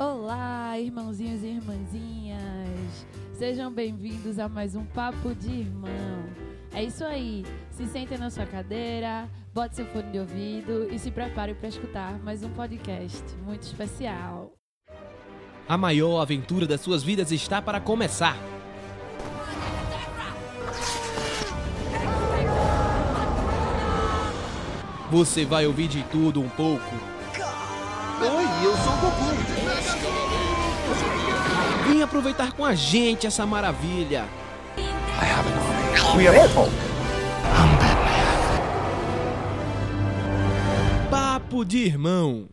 Olá, irmãozinhos e irmãzinhas! Sejam bem-vindos a mais um Papo de Irmão. É isso aí, se sentem na sua cadeira, bote seu fone de ouvido e se prepare para escutar mais um podcast muito especial. A maior aventura das suas vidas está para começar. Você vai ouvir de tudo um pouco. Vem aproveitar com a gente essa maravilha. We are Hulk. Papo de irmão.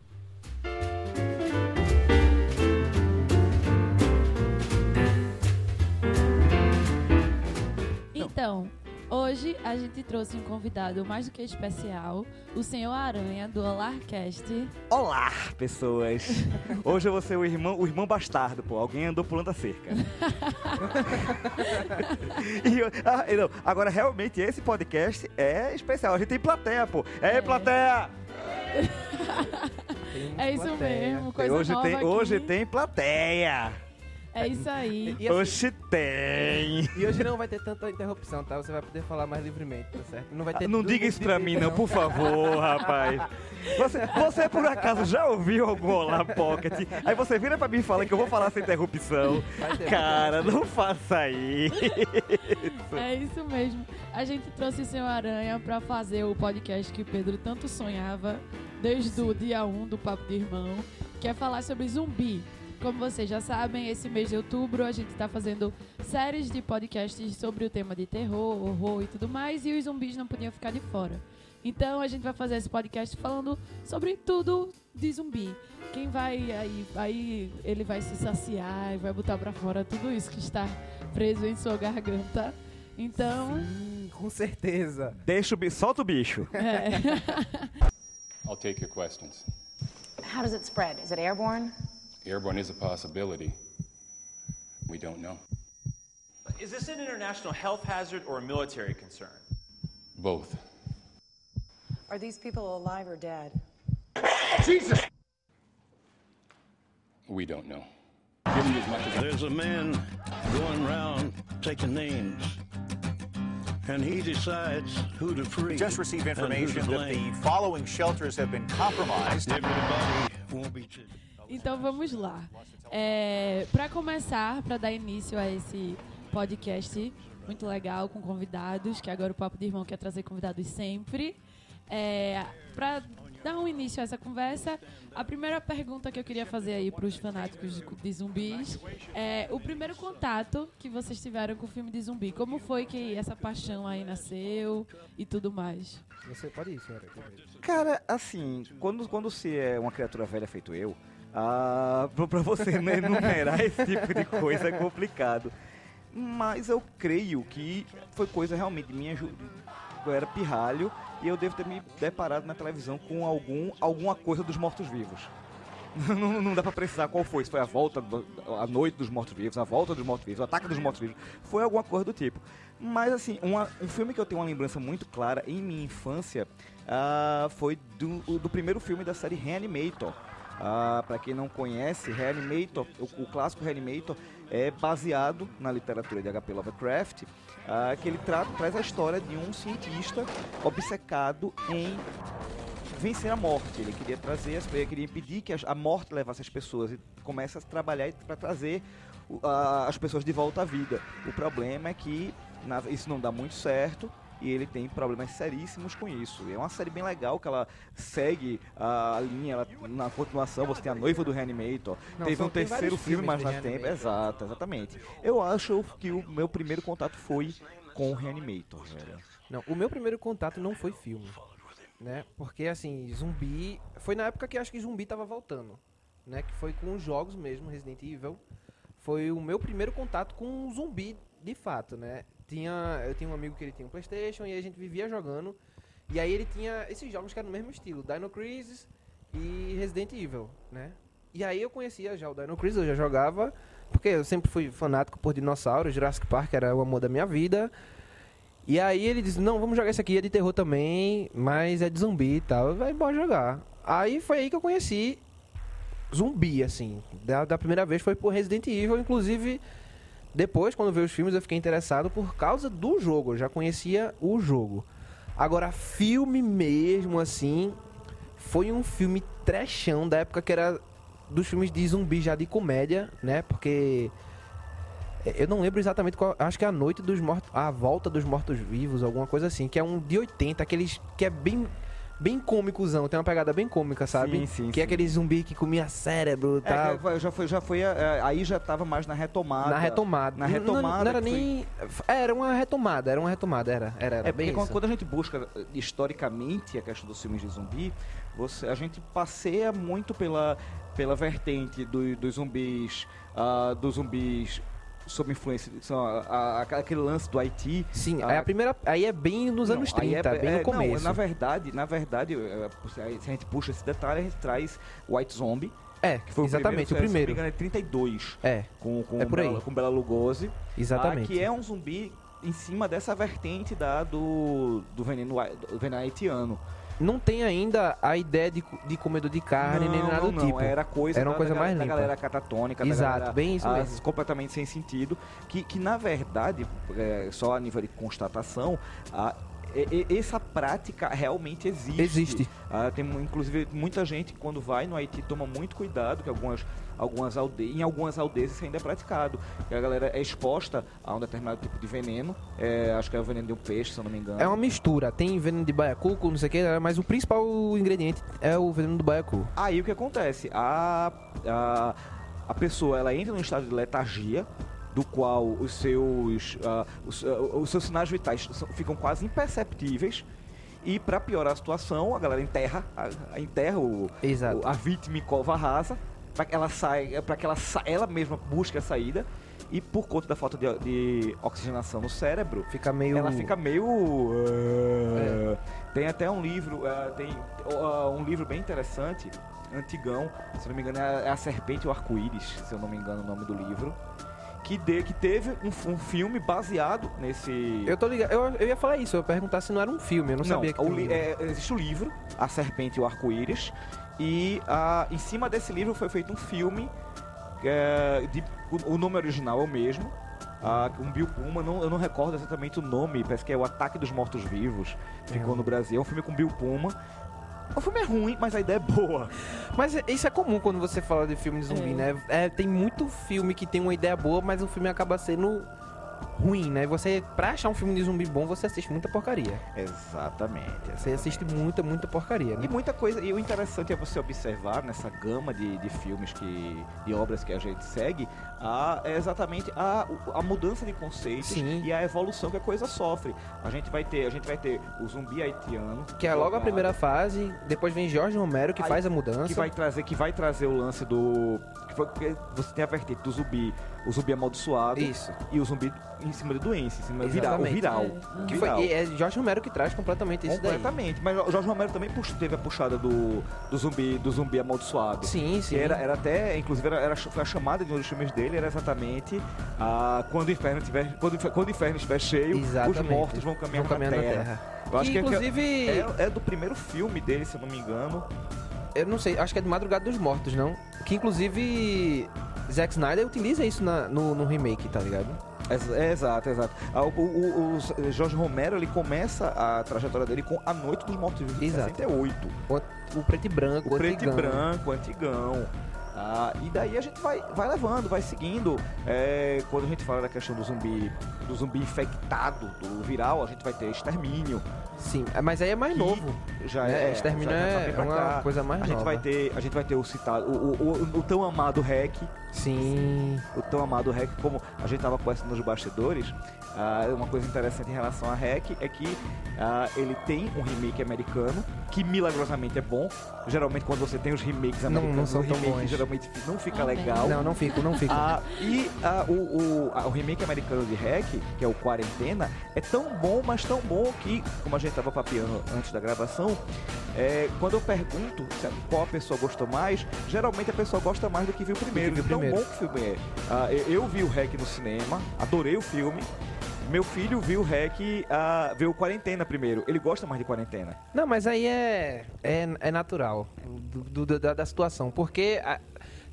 Então, hoje a gente trouxe um convidado mais do que especial, o Senhor Aranha do Olarcast. Olá, pessoas. Hoje eu vou ser o irmão, o irmão bastardo, pô. Alguém andou pulando a cerca. E eu- ah, não, agora, realmente, esse podcast é especial. A gente tem plateia, pô. É, É. plateia! É isso mesmo, coisa hoje nova tem, aqui. hoje tem plateia. É isso aí. E, assim, Hoje tem. e hoje não vai ter tanta interrupção, tá? Você vai poder falar mais livremente, tá certo? Não vai ter Ah, Não diga isso pra mim, não, por favor, rapaz. Você, você, por acaso, já ouviu algum Olá Pocket? Aí você vira pra mim e fala que eu vou falar sem interrupção. Cara, não faça isso. É isso mesmo. A gente trouxe o Senhor Aranha pra fazer o podcast que Pedro tanto sonhava desde o dia 1 do Papo de Irmão, que é falar sobre zumbi. Como vocês já sabem, esse mês de outubro a gente tá fazendo séries de podcasts sobre o tema de terror, horror e tudo mais, e os zumbis não podiam ficar de fora. Então a gente vai fazer esse podcast falando sobre tudo de zumbi. Quem vai aí, aí ele vai se saciar e vai botar pra fora tudo isso que está preso em sua garganta. Então, Hum, com certeza. Deixa o bicho, solta o bicho. é. I'll take your questions. How does it spread? Is it airborne? Airborne is a possibility. We don't know. Is this an international health hazard or a military concern? Both. Are these people alive or dead? Jesus! We don't know. There's a man going around taking names, and he decides who to free. just received and who to information that the following shelters have been compromised. Everybody won't be. Então vamos lá. É, para começar, para dar início a esse podcast muito legal com convidados, que agora o Papo de Irmão quer trazer convidados sempre. É, para dar um início a essa conversa, a primeira pergunta que eu queria fazer aí para os fanáticos de, zumbis é o primeiro contato que vocês tiveram com o filme de zumbi. Como foi que essa paixão aí nasceu e tudo mais? Você pode ir, senhora. Cara, assim, quando, quando se é uma criatura velha feito eu, ah, pra você enumerar esse tipo de coisa é complicado. Mas eu creio que foi coisa realmente minha. Eu era pirralho e eu devo ter me deparado na televisão com algum, alguma coisa dos mortos-vivos. Não, não dá pra precisar qual foi. Se foi a volta, do- a noite dos mortos-vivos, a volta dos mortos-vivos, o ataque dos mortos-vivos. Foi alguma coisa do tipo. Mas, assim, uma- um filme que eu tenho uma lembrança muito clara em minha infância ah, foi do, do primeiro filme da série Reanimator. Ah, para quem não conhece, Reanimator, o, o clássico Reanimator é baseado na literatura de H.P. Lovecraft, ah, que ele tra- traz a história de um cientista obcecado em vencer a morte. Ele queria trazer, as- ele queria impedir que a morte levasse as pessoas e começa a trabalhar para trazer a- as pessoas de volta à vida. O problema é que na- isso não dá muito certo e ele tem problemas seríssimos com isso. É uma série bem legal que ela segue a linha, ela- na continuação você tem a noiva do Reanimator, Não, teve um terceiro filme mais na tempo, exato, exatamente. Eu acho que o meu primeiro contato foi com o Reanimator, velho. Não, o meu primeiro contato não foi filme, né? Porque, assim, zumbi... Foi na época que acho que zumbi tava voltando, né? Que foi com os jogos mesmo, Resident Evil. Foi o meu primeiro contato com um zumbi, de fato, né? Tinha, eu tinha um amigo que ele tinha um Playstation e a gente vivia jogando. E aí ele tinha esses jogos que eram no mesmo estilo, Dino Crisis e Resident Evil, né? E aí eu conhecia já o Dino Crisis, eu já jogava, porque eu sempre fui fanático por dinossauros, Jurassic Park era o amor da minha vida. E aí ele disse, não, vamos jogar esse aqui, é de terror também, mas é de zumbi e tal. Vai, bora jogar. Aí foi aí que eu conheci zumbi, assim. Da, da primeira vez foi por Resident Evil, inclusive. Depois, quando veio os filmes, eu fiquei interessado por causa do jogo. Eu já conhecia o jogo. Agora, filme mesmo, assim, foi um filme trechão da época que era dos filmes de zumbi já de comédia, né? Porque é, eu não lembro exatamente qual, acho que é a noite dos mortos, a volta dos mortos vivos, alguma coisa assim, que é um de 80, aqueles que é bem bem cômicozão, tem uma pegada bem cômica, sabe? Sim, sim, que é sim. aquele zumbi que comia cérebro, É, tal. que já foi, já foi, é, aí já tava mais na retomada. Na retomada. Na Não- não- retomada. Não, era foi- nem. é, Era uma retomada, era uma retomada, era. Era, era É porque bem quando, isso. quando a gente busca eh, historicamente a questão dos filmes de zumbi, você, a gente passeia muito pela, pela vertente do- dos zumbis, ah, dos zumbis sob influência, são, a- a- aquele lance do Haiti. Sim, Ah, aí a primeira. Aí é bem nos Não, anos aí 30, é- bem é- no começo. Não, na verdade, na verdade, eh, se a gente puxa esse detalhe, a gente traz White Zombie, é, que foi exatamente, o o primeiro, se não me primeiro. engano, é 32, É, com, com, É por aí. Bela, com Bela Lugosi. exatamente. Ah, que é um zumbi em cima dessa vertente da, do, do veneno, do veneno haitiano. Não tem ainda a ideia de, de comedor de carne nem Não, nada não, do não, tipo. Era coisa, Era uma da- coisa da, mais da limpa. galera catatônica, da Exato, galera, bem isso ah, mesmo. completamente sem sentido, que, que na verdade, é, só a nível de constatação, a, essa prática realmente existe. Existe. Ah, tem inclusive muita gente quando vai no Haiti toma muito cuidado que algumas algumas aldeias, em algumas aldeias isso ainda é praticado. Que a galera é exposta a um determinado tipo de veneno, é, acho que é o veneno de um peixe, se eu não me engano. É uma mistura, tem veneno de baiacu, não sei o que, mas o principal ingrediente é o veneno do baiacu. Aí o que acontece? A, a, a pessoa ela entra num estado de letargia, do qual os seus, ah, os, ah, os seus sinais vitais são- ficam quase imperceptíveis. E para piorar a situação, a galera enterra, a, enterra o, o- a vítima em cova rasa, para que ela saia, para que ela, sa- ela mesma busque a saída. E por conta da falta de, de oxigenação no cérebro, Fica meio. ela fica meio. uh, Tem até um livro, uh, tem uh, um livro bem interessante, antigão, se não me engano, é a Serpente e o Arco-Íris, se eu não me engano o nome do livro. Que, de, que teve um, um filme baseado nesse. Eu tô ligado. Eu, eu ia falar isso, eu ia perguntar se não era um filme, eu não, sabia que o um é, existe o livro, A Serpente e o Arco-Íris, e ah, em cima desse livro foi feito um filme, é, de- o, o nome original é o mesmo, ah, um Bill Pullman, não, eu não recordo exatamente o nome, parece que é o Ataque dos Mortos-Vivos, ficou no Brasil, é um filme com Bill Pullman. O filme é ruim, mas a ideia é boa. Mas é- isso é comum quando você fala de filme de zumbi, É. né? É, tem muito filme que tem uma ideia boa, mas o filme acaba sendo ruim, né? Você, pra achar um filme de zumbi bom, você assiste muita porcaria. Exatamente. Você assiste muita, muita porcaria, né? E muita coisa, e o interessante é você observar nessa gama de, de filmes que, de obras que a gente segue, a, é exatamente a, a mudança de conceitos Sim. e a evolução que a coisa sofre. A gente vai ter, a gente vai ter o zumbi haitiano, Que é logo a primeira fase, depois vem Jorge Romero que Aí, faz a mudança. que vai trazer, que vai trazer o lance do, que foi, você tem a vertente do zumbi, o zumbi amaldiçoado Isso. e o zumbi em cima de doença, em cima do viral, viral. É. Que foi, viral. e é Jorge Romero que traz completamente isso daí. Completamente. Mas o Jorge Romero também teve a puxada do, do zumbi, do zumbi amaldiçoado. Sim, sim. Que era, era até, inclusive, era, era- foi a chamada de um dos filmes dele, era exatamente a, quando, o inferno tiver, quando, quando o inferno estiver cheio, Exatamente. os mortos vão caminhar, Vão caminhar na, na terra. terra. Eu acho Que, que, é- inclusive, é, é do primeiro filme dele, se eu não me engano. Eu não sei, acho que é de Madrugada dos Mortos, não? Que inclusive Zack Snyder utiliza isso na- no, no remake, tá ligado? É, é, exato, exato. Ah, O, o- o Jorge Romero, ele começa a trajetória dele com A Noite dos Mortos-Vivos, de Exato. 68. O, o preto e branco, O preto e antigão. branco, antigão. Ah, e daí a gente vai, vai levando, vai seguindo. É, quando a gente fala da questão do zumbi, do zumbi infectado, do viral, a gente vai ter extermínio. Sim, mas aí é mais Que novo. Já É, é, extermínio já é pra uma cá. coisa mais a gente nova. vai ter A gente vai ter o citado, o, o, o- o tão amado REC, Sim. o tão amado REC, como a gente tava conversando nos bastidores, ah, uma coisa interessante em relação a REC é que ah, ele tem um remake americano, que milagrosamente é bom. Geralmente quando você tem os remakes Não- americanos, não são o tão remake bons. geralmente não fica Amém. legal. Não, não fico, não fico. Ah, e o, o, o remake americano de Hack, que é o Quarentena, é tão bom, mas tão bom que, como a gente tava papeando antes da gravação, é, quando eu pergunto se- qual a pessoa gostou mais, geralmente a pessoa gosta mais do que viu primeiro. viu de tão primeiro. bom que o filme é. Ah, eu, eu vi o Hack no cinema, adorei o filme. Meu filho viu o Hack, ah, viu Quarentena primeiro. Ele gosta mais de Quarentena. Não, mas aí é, é, é natural do, do- da, da situação. Porque a-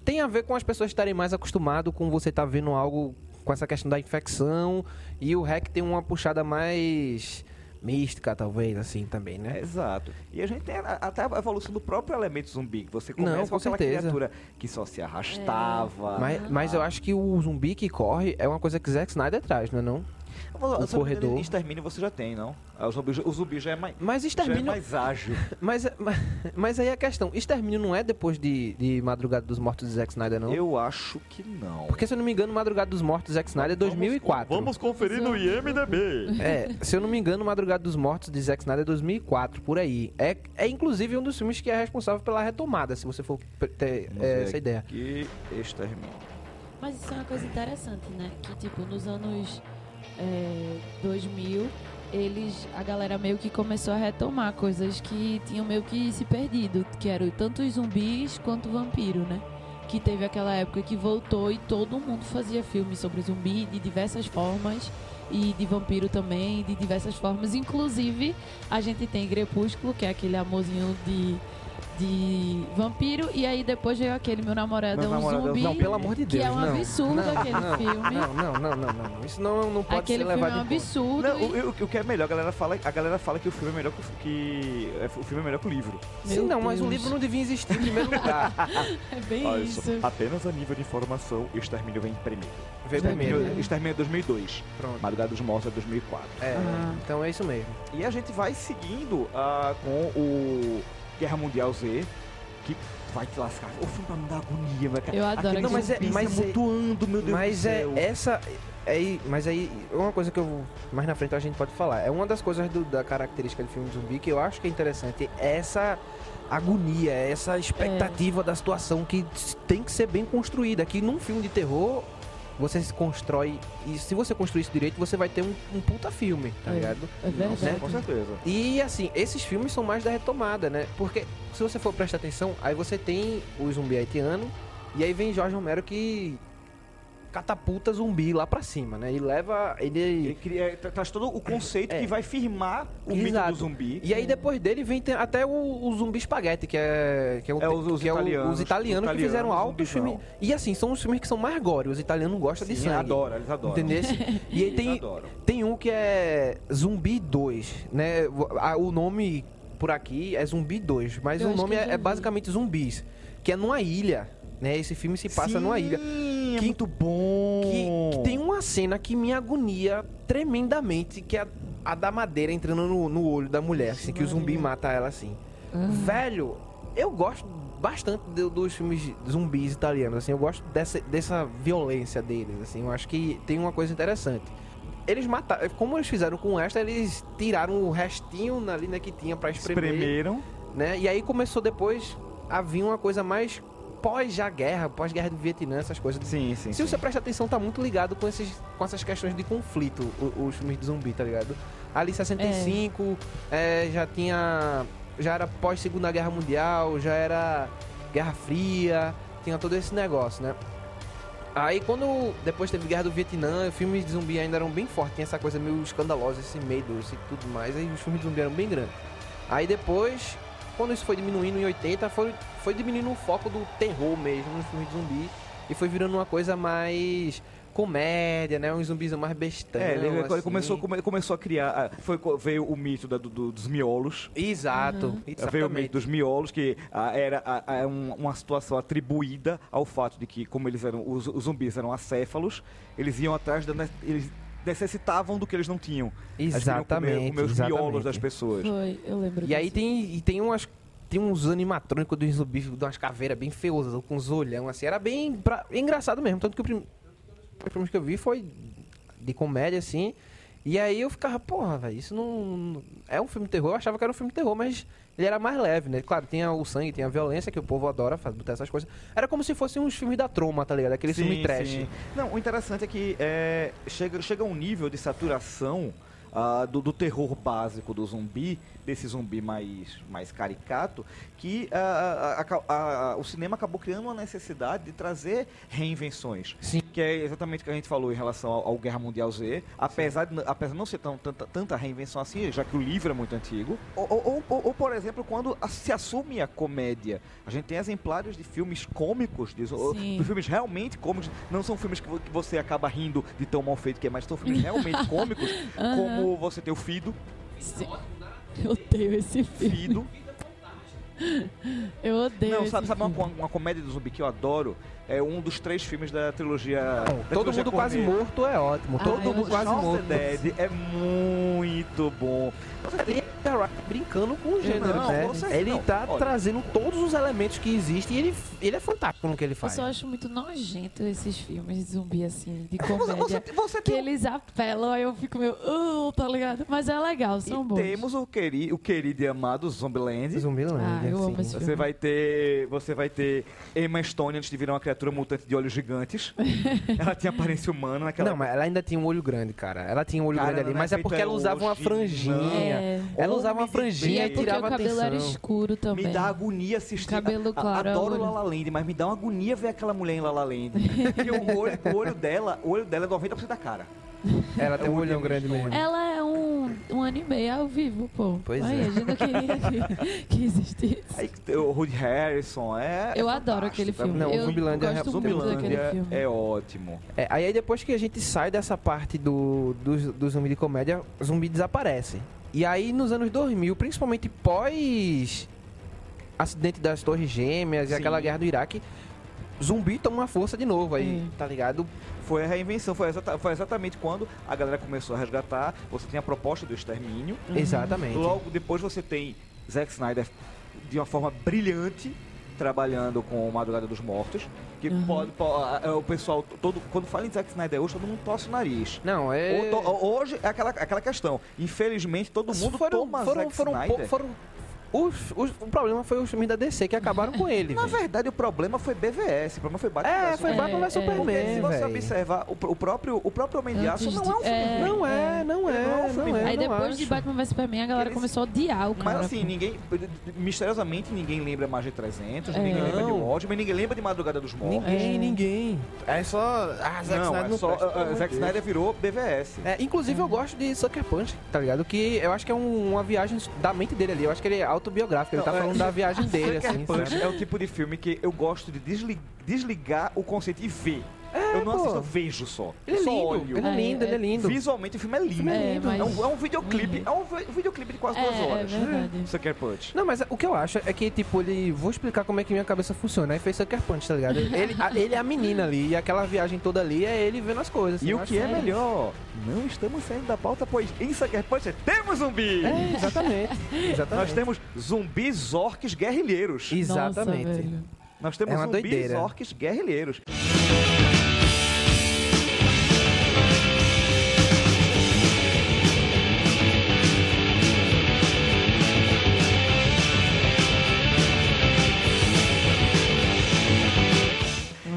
tem a ver com as pessoas estarem mais acostumadas com você estar vendo algo com essa questão da infecção e o REC tem uma puxada mais mística, talvez, assim, também, né? Exato. E a gente tem até a evolução do próprio elemento zumbi. que Você começa Não, com com aquela certeza. criatura que só se arrastava. Mas, mas eu acho que o zumbi que corre é uma coisa que Zack Snyder traz, não é não? O corredor. Extermínio você já tem, não? Ah, O zumbi, o zumbi já é mais, Mas já é extermínio... mais ágil. Mas, mas, mas aí a questão, extermínio não é depois de, de Madrugada dos Mortos de Zack Snyder, não? Eu acho que não. Porque se eu não me engano, Madrugada dos Mortos de Zack Snyder é 2004. Vamos conferir no IMDB. É, se eu não me engano, Madrugada dos Mortos de Zack Snyder é 2004, por aí. É, é inclusive um dos filmes que é responsável pela retomada, se você for ter Vamos é, essa ideia. Que extermínio. Mas isso é uma coisa interessante, né? Que, tipo, nos anos é, 2000, eles, a galera meio que começou a retomar coisas que tinham meio que se perdido, que eram tanto os zumbis quanto vampiro, né? Que teve aquela época que voltou e todo mundo fazia filmes sobre zumbi de diversas formas e de vampiro também, de diversas formas. Inclusive, a gente tem Crepúsculo, que é aquele amorzinho de, de vampiro, e aí depois veio aquele Meu Namorado Meu é um Namorado é um Zumbi. Não, pelo amor de que Deus, é um não. absurdo não, aquele não, filme. Não, não, não, não, não, não. Isso não, não pode Aquele ser filme é levado um em conta. absurdo. Não, e- o, o- o que é melhor, a galera fala, a galera fala que o filme é melhor que, o- que é, o filme é melhor que o livro. Sim, Meu não, mas o Deus. livro não devia existir em primeiro lugar. É bem Olha isso. só, apenas a nível de informação, Extermínio vem primeiro. Veio primeiro. Extermínio, Extermínio é 2002. Pronto. Madrugada dos Mortos é 2004. É, Ah. então é isso mesmo. E a gente vai seguindo ah, com o Guerra Mundial Z, que vai te lascar. O filme pra me dar agonia, meu cara. Eu adoro Aquele Não, mas é- mas é- amontoando, meu Deus Mas do é céu. essa. É, mas aí, uma coisa que eu. Mais na frente a gente pode falar. É uma das coisas do- da característica do filme de zumbi que eu acho que é interessante. É essa agonia, é essa expectativa da situação que tem que ser bem construída. Que num filme de terror. Você se constrói. E se você construir isso direito, você vai ter um, um puta filme, tá É. ligado? É verdade. com certeza. E assim, esses filmes são mais da retomada, né? Porque se você for prestar atenção, aí você tem o zumbi haitiano, e aí vem Jorge Romero que catapulta zumbi lá pra cima, né? E leva. Ele Ele. cria, tra- traz todo o conceito É. que vai firmar o mito Exato. do zumbi. E aí depois dele vem ter até o, o zumbi espaguete, que é. Que é, o, É, os- os que é o- italianos, os italianos que italianos, fizeram altos filmes. E assim, são os filmes que são mais gore. Os italianos gostam de Sim, sangue. adoram, eles adoram. Entendeu? E aí Eles tem, tem um que é Zumbi 2, né? O nome por aqui é Zumbi 2, mas Eu o nome é, é vi. basicamente zumbis, que é numa ilha, né? Esse filme se passa numa ilha. Sim, é Que- muito bom. Que, que tem uma cena que me agonia tremendamente, que é a, a da madeira entrando no, no olho da mulher, assim, que o zumbi mata ela assim. Velho, eu gosto bastante do- dos filmes de zumbis italianos, assim, eu gosto dessa, dessa violência deles, assim, eu acho que tem uma coisa interessante. Eles mataram, como eles fizeram com esta, eles tiraram o restinho ali, né, que tinha pra espremer, Espremeram. né? E aí começou depois a vir uma coisa mais pós já guerra, pós guerra do Vietnã, essas coisas. Sim, sim. Se sim. você presta atenção, tá muito ligado com, esses, com essas questões de conflito, o- os filmes de zumbi, tá ligado? Ali 65, é, já tinha. Já era pós Segunda Guerra Mundial, já era Guerra Fria, tinha todo esse negócio, né? Aí quando depois teve Guerra do Vietnã, os filmes de zumbi ainda eram bem fortes, tinha essa coisa meio escandalosa, esse medo e tudo mais, aí os filmes de zumbi eram bem grandes. Aí depois, quando isso foi diminuindo em 80, foi, foi diminuindo o foco do terror mesmo nos filmes de zumbi e foi virando uma coisa mais comédia, né? Uns zumbis mais bestão. É, ele, ele assim. começou, come- começou a criar. Foi, veio o mito da- do- do- dos miolos. Exato, Uhum. Veio o exatamente. mito dos miolos, que ah, era ah, ah, um- uma situação atribuída ao fato de que, como eles eram, os, os zumbis eram acéfalos, eles iam atrás da. Eles necessitavam do que eles não tinham. Queriam comer, Exatamente, comer os miolos exatamente. das pessoas. Foi, eu lembro E aí disso. tem, e tem umas. Tem uns animatrônicos dos zumbis, de umas caveiras bem feosas, com uns olhão, assim. Era bem pra- engraçado mesmo. Tanto que o prim... os filmes que eu vi foi de comédia, assim. E aí eu ficava, porra, velho, isso não, É um filme de terror, eu achava que era um filme de terror, mas ele era mais leve, né? Claro, tinha o sangue, tinha a violência, que o povo adora fazer, botar essas coisas. Era como se fossem uns filmes da troma, tá ligado? Aquele filme trash. sim. Não, o interessante é que é, chega, chega a um nível de saturação ah, do, do terror básico do zumbi, desse zumbi mais, mais caricato, que ah, ah, ah, o cinema acabou criando uma necessidade de trazer reinvenções. Sim. que é exatamente o que a gente falou em relação ao, ao Guerra Mundial Z, apesar de, apesar de não ser tão, tanta, tanta reinvenção assim, já que o livro é muito antigo, ou, ou- ou- ou, por exemplo, quando a- se assume a comédia, a gente tem exemplares de filmes cômicos, de, de filmes realmente cômicos, não são filmes que, que você acaba rindo de tão mal feito que é, mas são filmes realmente cômicos, Aham. como você tem o Fido, Sim. Eu odeio esse filme. Fido, Eu odeio Não, sabe, sabe uma, uma comédia do zumbi que eu adoro? É um dos três filmes da trilogia. da Todo trilogia mundo quase morto é ótimo. Ah, Todo eu mundo quase morto. the Dead é muito bom. Ele tá brincando com o gênero, Não, né? com certeza, Ele não. tá Olha. trazendo todos os elementos que existem e ele, ele é fantástico no que ele Eu faz. só acho muito nojento esses filmes de zumbi, assim, de Você, comédia. você, você Que tem eles apelam, aí eu fico meio, "Uh", tá ligado? Mas é legal, são e bons. temos o, queri, o querido e amado Zombieland. Zumbiland, Ah, eu amo esse Você vai ter. Você vai ter Emma Stone antes de virar uma criatura mutante de olhos gigantes. ela tinha aparência humana naquela. Não, mas ela ainda tinha um olho grande, cara. Ela tinha um olho Cara, grande ali, é mas é feito porque ela é usava uma franjinha. É. Ela usava uma E franjinha é e bem. porque tirava o cabelo era atenção. escuro também. Me dá agonia assistir. Cabelo A- claro, Adoro olho. La La Land, mas me dá uma agonia ver aquela mulher em La La Land. Porque o olho, o olho dela, o olho dela é 90% da cara. Ela tem um É olhão grande mesmo. Ela é um, um anime ao vivo, pô. Pois Aí, é. a gente não queria que, que existisse. Aí o Woody Harrison é. Eu é adoro aquele fantástico, filme. Não, eu Zumbilândia é gosto Zumbilândia filme. é ótimo. É, aí depois que a gente sai dessa parte do, do, do zumbi de comédia, o zumbi desaparece. E aí nos anos 2000, principalmente pós acidente das Torres Gêmeas e Sim. aquela guerra do Iraque, zumbi toma uma força de novo aí, Sim. tá ligado? Foi a reinvenção, foi, exata- foi exatamente quando a galera começou a resgatar. Você tem a proposta do extermínio. Exatamente. Logo depois você tem Zack Snyder de uma forma brilhante trabalhando com Madrugada dos Mortos. Que Uhum. pode, po- a- a- o pessoal, todo, quando fala em Zack Snyder hoje, todo mundo torce o nariz. Não, é. To- Hoje é aquela, aquela questão. Infelizmente, todo mundo foram, toma foram, Zack foram, Snyder. pou- foram os, os- o problema foi os filmes da DC que acabaram com ele. Na velho. verdade, o problema foi BVS. O problema foi Batman É, vs foi É, Batman vs é. Superman, se você observar, o, o próprio, o próprio Homem de Aço não é um filme é. ruim. Não é, não Ele não é é, não é. Aí não depois de. Batman vs Superman, a galera Eles- começou a odiar o cara. Mas assim, ninguém. Misteriosamente ninguém lembra mais de 300, ninguém É. lembra de Não. Watchmen, ninguém lembra de Madrugada dos Mortos. Ninguém, É. ninguém. É só. Ah, Zack não, Snyder é não só. presta, uh, Zack. Snyder virou BVS. É, inclusive eu gosto de Sucker Punch, tá ligado? Que eu acho que é um- uma viagem da mente dele ali. Eu acho que ele é autobiográfico, ele tá é- falando da viagem dele, assim, Punch é o tipo de filme que eu gosto de desli- desligar o conceito e ver. Eu não pô. assisto, eu vejo só. Ele é só lindo, olho. ele é É, lindo, ele é é- lindo. Visualmente o filme é lindo. É, É, mas- um, é um videoclipe, Uhum. é um vi- videoclipe de quase É, duas é horas. verdade. Sucker Punch. Não, mas o que eu acho é que, tipo, ele. Vou explicar como é que minha cabeça funciona. Aí fez Sucker Punch, tá ligado? Ele, a- ele é a menina ali, e aquela viagem toda ali é ele vendo as coisas. assim, E o que é melhor, não estamos saindo da pauta, pois em Sucker Punch temos zumbi! É, exatamente. exatamente. Nós temos zumbis orques guerrilheiros. Exatamente. Nossa, velho. Nós temos É uma zumbis doideira. orques guerrilheiros.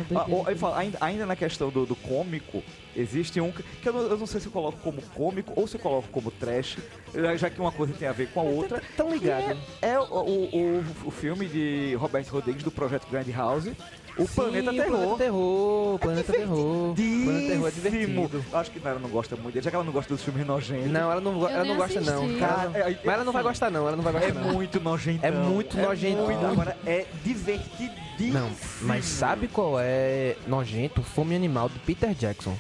Doideira. eu falo, ainda, ainda na questão do, do cômico, existe um que eu não, eu não sei se eu coloco como cômico ou se eu coloco como trash, já- já que uma coisa tem a ver com a outra. Tão ligado. É, é o, o, o, o filme de Roberto Rodrigues do Projeto Grand House, O Planeta Sim, Terror. Planeta Terror, Planeta Terror. Planeta Terror é divertido. Acho que ela não gosta muito dele, já que ela não gosta dos filmes nojentos. Não, ela não, Eu ela não gosta não. assisti. Cara, Cara, é- mas ela não vai gostar não, ela não vai gostar É não. muito nojento. É muito nojento, Muito, agora é divertidíssimo. Não, mas sabe qual é nojento? Fome Animal do Peter Jackson.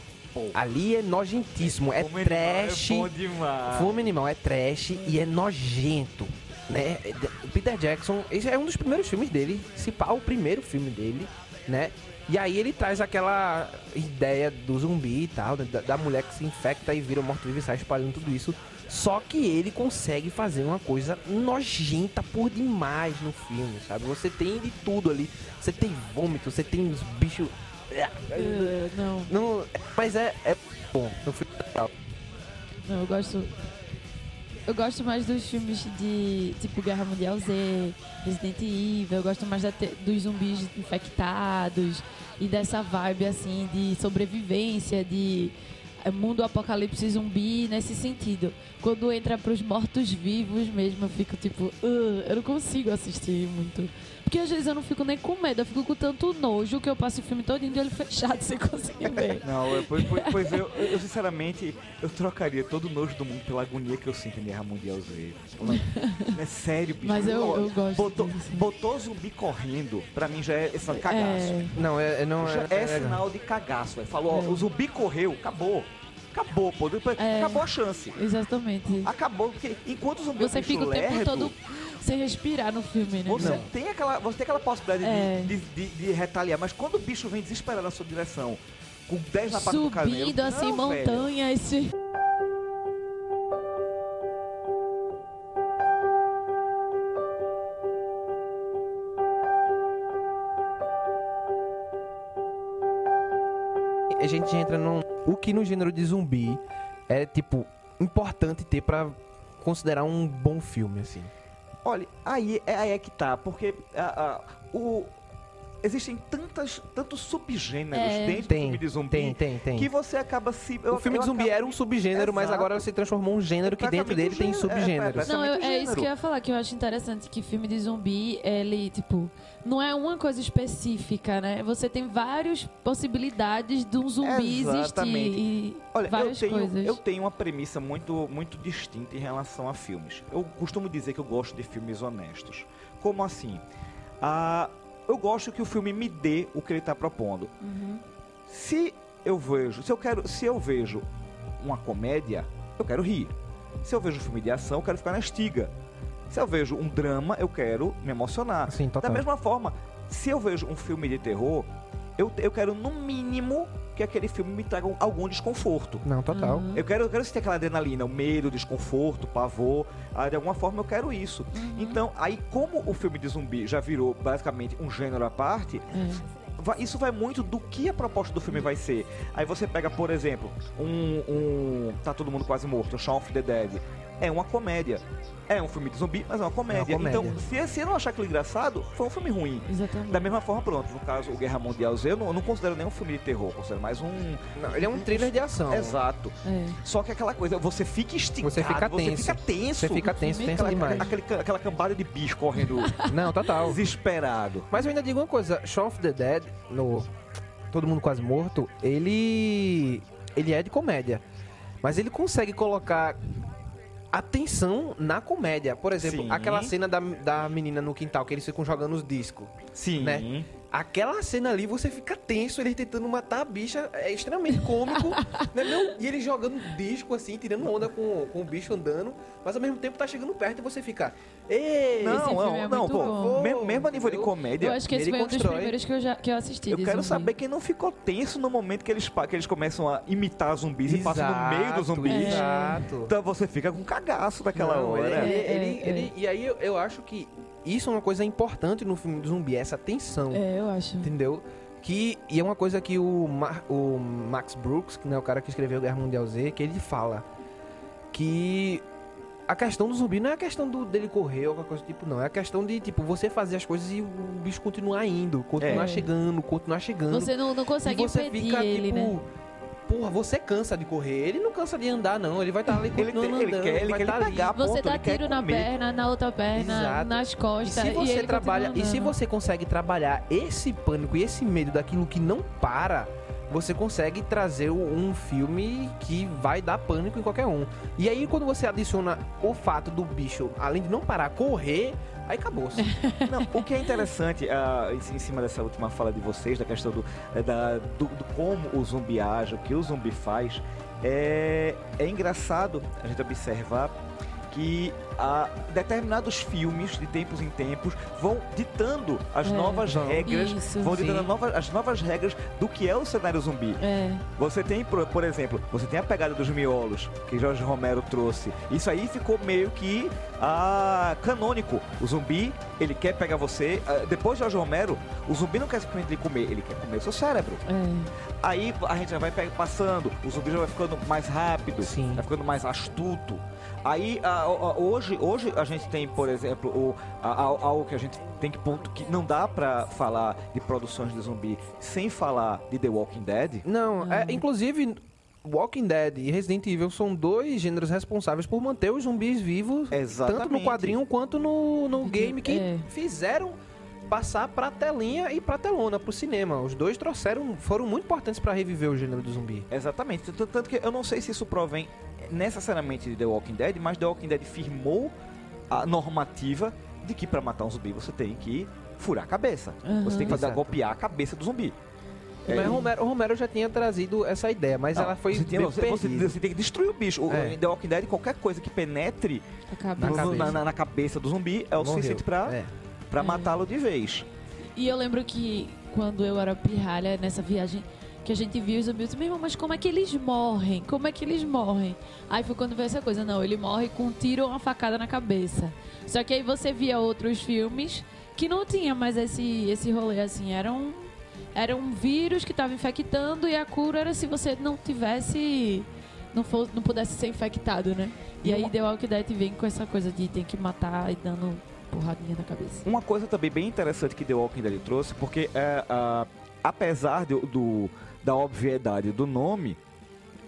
Ali é nojentíssimo, é Fome Animal trash. É bom demais. Fome Animal é trash e é nojento. Né? O Peter Jackson, esse é um dos primeiros filmes dele, se pá, o primeiro filme dele, né? E aí ele traz aquela ideia do zumbi e tal, da, da mulher que se infecta e vira morto-vivo e sai espalhando tudo isso. Só que ele consegue fazer uma coisa nojenta por demais no filme, sabe? Você tem de tudo ali. Você tem vômito, você tem os bichos. Uh, não, Não, mas é, é bom. No filme é não, eu gosto. Eu gosto mais dos filmes de tipo Guerra Mundial Z, Resident Evil, eu gosto mais da dos zumbis infectados e dessa vibe assim de sobrevivência, de é mundo apocalipse zumbi nesse sentido. Quando entra pros mortos-vivos mesmo, eu fico tipo, eu não consigo assistir muito. Porque às vezes eu não fico nem com medo, eu fico com tanto nojo que eu passo o filme todo de olho fechado sem conseguir ver. Não, eu- pois, pois- pois eu, eu sinceramente, eu trocaria todo o nojo do mundo pela agonia que eu sinto em Guerra Mundial Z. É sério, bicho. Mas eu- eu gosto Botou, disso. botou zumbi correndo, pra mim já é sinal de cagaço. É, Não, é, é- não Já é, é, sinal de cagaço. velho. Falou, ó, É. o zumbi correu, acabou. Acabou, pô. Depois- É. Acabou a chance. exatamente. Acabou, porque enquanto o zumbi é um Você fica o tempo lerdo, todo sem respirar no filme, né? Você tem, aquela, você tem aquela possibilidade de- É. de, de- de retaliar, mas quando o bicho vem desesperado na sua direção, com 10 na parte do canelo... Subindo assim, não, velho. montanhas. se- a gente entra num. O que no gênero de zumbi é, tipo, importante ter pra considerar um bom filme, assim. Olha, aí é, aí é que tá, porque ah, ah, o, existem tantas, tantos subgêneros É. dentro do Tem, filme de zumbi tem, tem, tem. que você acaba se... eu- o filme eu de zumbi acabo- era um subgênero, mas Exato. agora se transformou um gênero que dentro dele tem gênero, é, subgêneros. é, Não, eu- é isso que eu ia falar, que eu acho interessante, que filme de zumbi, ele, tipo, não é uma coisa específica, né? Você tem várias possibilidades de um zumbi existir Exatamente. e Olha, eu várias tenho, coisas. eu tenho uma premissa muito, muito distinta em relação a filmes. Eu costumo dizer que eu gosto de filmes honestos. Como assim? Ah, eu gosto que o filme me dê o que ele está propondo. Uhum. Se eu vejo, se eu quero, se eu vejo uma comédia, eu quero rir. Se eu vejo um filme de ação, eu quero ficar na estiga. Se eu vejo um drama, eu quero me emocionar. Sim, total. Da mesma forma, se eu vejo um filme de terror, eu, eu quero no mínimo que aquele filme me traga um- algum desconforto. Não, total. Uhum. Eu quero, eu quero sentir aquela adrenalina, o medo, o desconforto, o pavor. Ah, de alguma forma eu quero isso. Uhum. Então, aí como o filme de zumbi já virou basicamente um gênero à parte, vai- isso vai muito do que a proposta do filme vai ser. Aí você pega, por exemplo, um, um Tá Todo Mundo Quase Morto, Shaun of the Dead. É uma comédia. É um filme de zumbi, mas é uma comédia. comédia. Então, se, eu não achar aquilo engraçado, foi um filme ruim. Exatamente. Da mesma forma, pronto, no caso, o Guerra Mundial Z, eu não, eu não considero nem um filme de terror, eu considero mais um... Não, ele é um thriller de ação. Exato. É. Só que aquela coisa, você fica esticado, Você fica você tenso. fica tenso. Você fica tenso, tenso aquela, demais. aquele- aquela cambada de bicho correndo Não, total. desesperado. Mas eu ainda digo uma coisa, Shaun of the Dead, no Todo Mundo Quase Morto, ele ele é de comédia. Mas ele consegue colocar atenção na comédia. Por exemplo, Sim. aquela cena da, da menina no quintal, que eles ficam jogando os discos. Sim. Né? Aquela cena ali, você fica tenso, ele tentando matar a bicha, é extremamente cômico, né, meu? E ele jogando disco assim, tirando onda com, com o bicho andando, mas ao mesmo tempo tá chegando perto e você fica. Ei! Não, não, é não, pô. bom. Mesmo a nível de comédia, Eu acho que esse ele foi um dos primeiros que eu, já, que eu assisti. eu quero zumbi. saber quem não ficou tenso no momento que eles, que eles começam a imitar zumbis e passam no meio dos zumbis. É. Exato. Então você fica com cagaço daquela Não, hora, ele, né? ele- É, ele- é, ele- E aí eu, eu acho que isso é uma coisa importante no filme do zumbi, essa tensão. É, eu acho. Entendeu? Que, e é uma coisa que o, o Max Brooks, que é o cara que escreveu Guerra Mundial Z, que ele fala que a questão do zumbi não é a questão do, dele correr ou qualquer coisa do tipo, não. É a questão de, tipo, você fazer as coisas e o bicho continuar indo, continuar É. chegando, continuar chegando. Você não, não consegue e você impedir fica, ele, tipo, né? Porra, você cansa de correr. Ele não cansa de andar, não. Ele vai estar ali Ele, continuando tem- ele andando. quer, ele vai quer tá ali. pegar, Você dá ele tiro na perna, na outra perna, Exato. nas E costas. se você ele trabalha, e se você consegue trabalhar esse pânico e esse medo daquilo que não para, você consegue trazer um filme que vai dar pânico em qualquer um. E aí quando você adiciona o fato do bicho, além de não parar, correr, aí acabou-se. Não, o que é interessante ah, em cima dessa última fala de vocês, da questão do, é, da, do, do como o zumbi age, o que o zumbi faz, é, é engraçado a gente observar que ah, determinados filmes, de tempos em tempos, vão ditando as É, novas regras, Isso, vão ditando as novas, as novas regras do que é o cenário zumbi. É, Você tem, por, por exemplo, você tem a pegada dos miolos que Jorge Romero trouxe. Isso aí ficou meio que ah, canônico. O zumbi, ele quer pegar você. ah, depois de Jorge Romero, o zumbi não quer simplesmente lhe comer, ele quer comer o seu cérebro. é. Aí a gente já vai passando, o zumbi já vai ficando mais rápido, Sim. vai ficando mais astuto. Aí a- a- hoje, hoje a gente tem, por exemplo, o, a- a- algo que a gente tem que ponto que não dá pra falar de produções de zumbi sem falar de The Walking Dead. Não, é, inclusive Walking Dead e Resident Evil são dois gêneros responsáveis por manter os zumbis vivos, tanto no Exatamente. quadrinho quanto no, no game, que É. fizeram passar pra telinha e pra telona, pro cinema. Os dois trouxeram, foram muito importantes pra reviver o gênero do zumbi. Exatamente. Tanto, que eu não sei se isso provém necessariamente de The Walking Dead, mas The Walking Dead firmou a normativa de que pra matar um zumbi você tem que furar a cabeça. Aham. Você tem que fazer Exato. golpear a cabeça do zumbi. Mas É, Romero, o Romero já tinha trazido essa ideia, mas não, ela foi você, tem- bem você- você- você tem que destruir o bicho. O, É. Em The Walking Dead, qualquer coisa que penetre A cabeça. no- cabeça. na, na- na cabeça do zumbi é o Morreu. suficiente pra, É. pra É. matá-lo de vez. E eu lembro que quando eu era pirralha nessa viagem, que a gente viu os zumbis, meu irmão, mas como é que eles morrem? Como é que eles morrem? Aí foi quando veio essa coisa, não, ele morre com um tiro ou uma facada na cabeça. Só que aí você via outros filmes que não tinha mais esse, esse rolê, assim, era um, era um vírus que estava infectando e a cura era se você não tivesse, não, fosse, não pudesse ser infectado, né? E aí The Walking Dead vem com essa coisa de tem que matar e dando porradinha na cabeça. Uma coisa também bem interessante que The Walking Dead trouxe, porque é, apesar do, do- da obviedade do nome,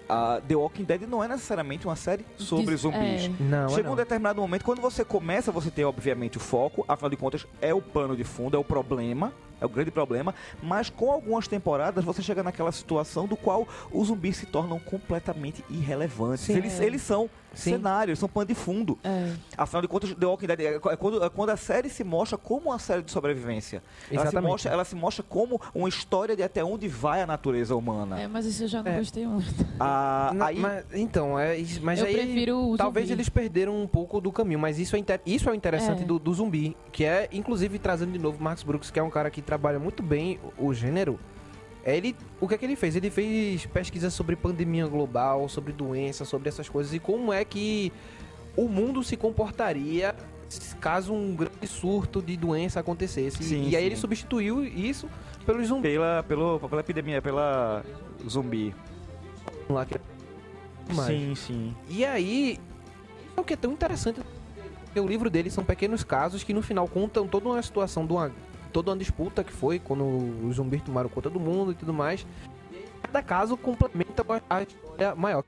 a The Walking Dead não é necessariamente uma série sobre Diz- zumbis. é. Não, é Chega não. um determinado momento, quando você começa, você tem obviamente o foco, afinal de contas é o pano de fundo, é o problema, é o grande problema, mas com algumas temporadas você chega naquela situação do qual os zumbis se tornam completamente irrelevantes. Sim. eles, eles são Sim. cenários, são pano de fundo. É. Afinal de contas, The Walking Dead é é quando, é quando a série se mostra como uma série de sobrevivência. Ela se, mostra, ela se mostra como uma história de até onde vai a natureza humana. É, mas isso eu já não É. gostei muito. Ah, Não, aí, mas- então, é, mas Eu aí prefiro o talvez zumbi. eles perderam um pouco do caminho, mas isso é, inter- isso é o interessante É. do, do zumbi, que é, inclusive, trazendo de novo Max Brooks, que é um cara que trabalha muito bem o gênero. É, Ele, o que é que ele fez? Ele fez pesquisas sobre pandemia global, sobre doença, sobre essas coisas e como é que o mundo se comportaria caso um grande surto de doença acontecesse. Sim, e aí sim. ele substituiu isso pelos zumbis pela, pelo, pela epidemia, pela zumbi. lá que mais. Sim, sim. E aí, é o que é tão interessante. O livro dele são pequenos casos que no final contam toda uma situação de uma, toda uma disputa que foi quando os zumbis tomaram conta do mundo e tudo mais. Cada caso complementa a história maior.